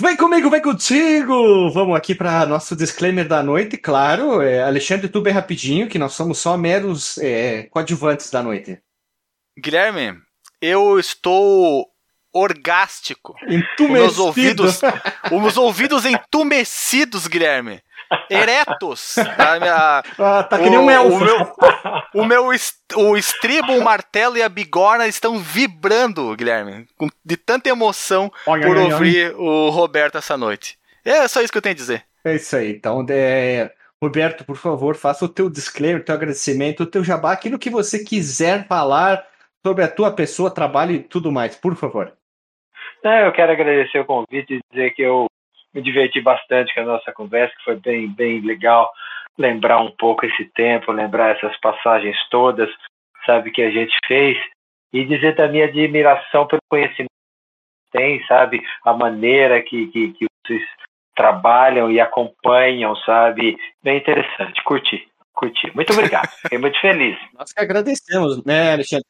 Vem comigo, vem contigo! Vamos aqui para nosso disclaimer da noite, claro. É, Alexandre, tu bem rapidinho, que nós somos só meros é, coadjuvantes da noite. Guilherme, eu estou orgástico. Entumecido. Os meus ouvidos, os ouvidos entumecidos, Guilherme. Eretos. A minha, ah, tá que nem um elfo. O meu, o meu est, o estribo, o martelo e a bigorna estão vibrando, Guilherme, de tanta emoção Olha, por olha, ouvir o Roberto essa noite. É só isso que eu tenho a dizer. É isso aí. Então, é... Roberto, por favor, faça o teu disclaimer, o teu agradecimento, o teu jabá, aquilo que você quiser falar sobre a tua pessoa, trabalho e tudo mais, por favor. É, eu quero agradecer o convite e dizer que eu me diverti bastante com a nossa conversa, que foi bem, bem legal lembrar um pouco esse tempo, lembrar essas passagens todas, sabe, que a gente fez, e dizer da minha admiração pelo conhecimento que tem, sabe, a maneira que, que, que vocês trabalham e acompanham, sabe, bem interessante, curti, curti. Muito obrigado, fiquei muito feliz. Nós que agradecemos, né, Alexandre?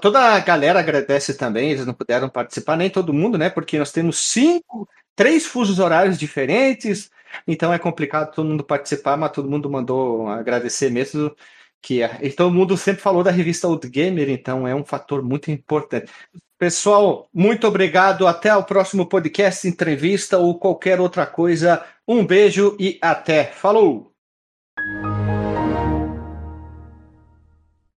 Toda a galera agradece também, eles não puderam participar, nem todo mundo, né? Porque nós temos cinco três fusos horários diferentes, então é complicado todo mundo participar, mas todo mundo mandou agradecer mesmo. Que é, e todo mundo sempre falou da revista Old Gamer, então é um fator muito importante. Pessoal, muito obrigado. Até o próximo podcast, entrevista ou qualquer outra coisa. Um beijo e até. Falou!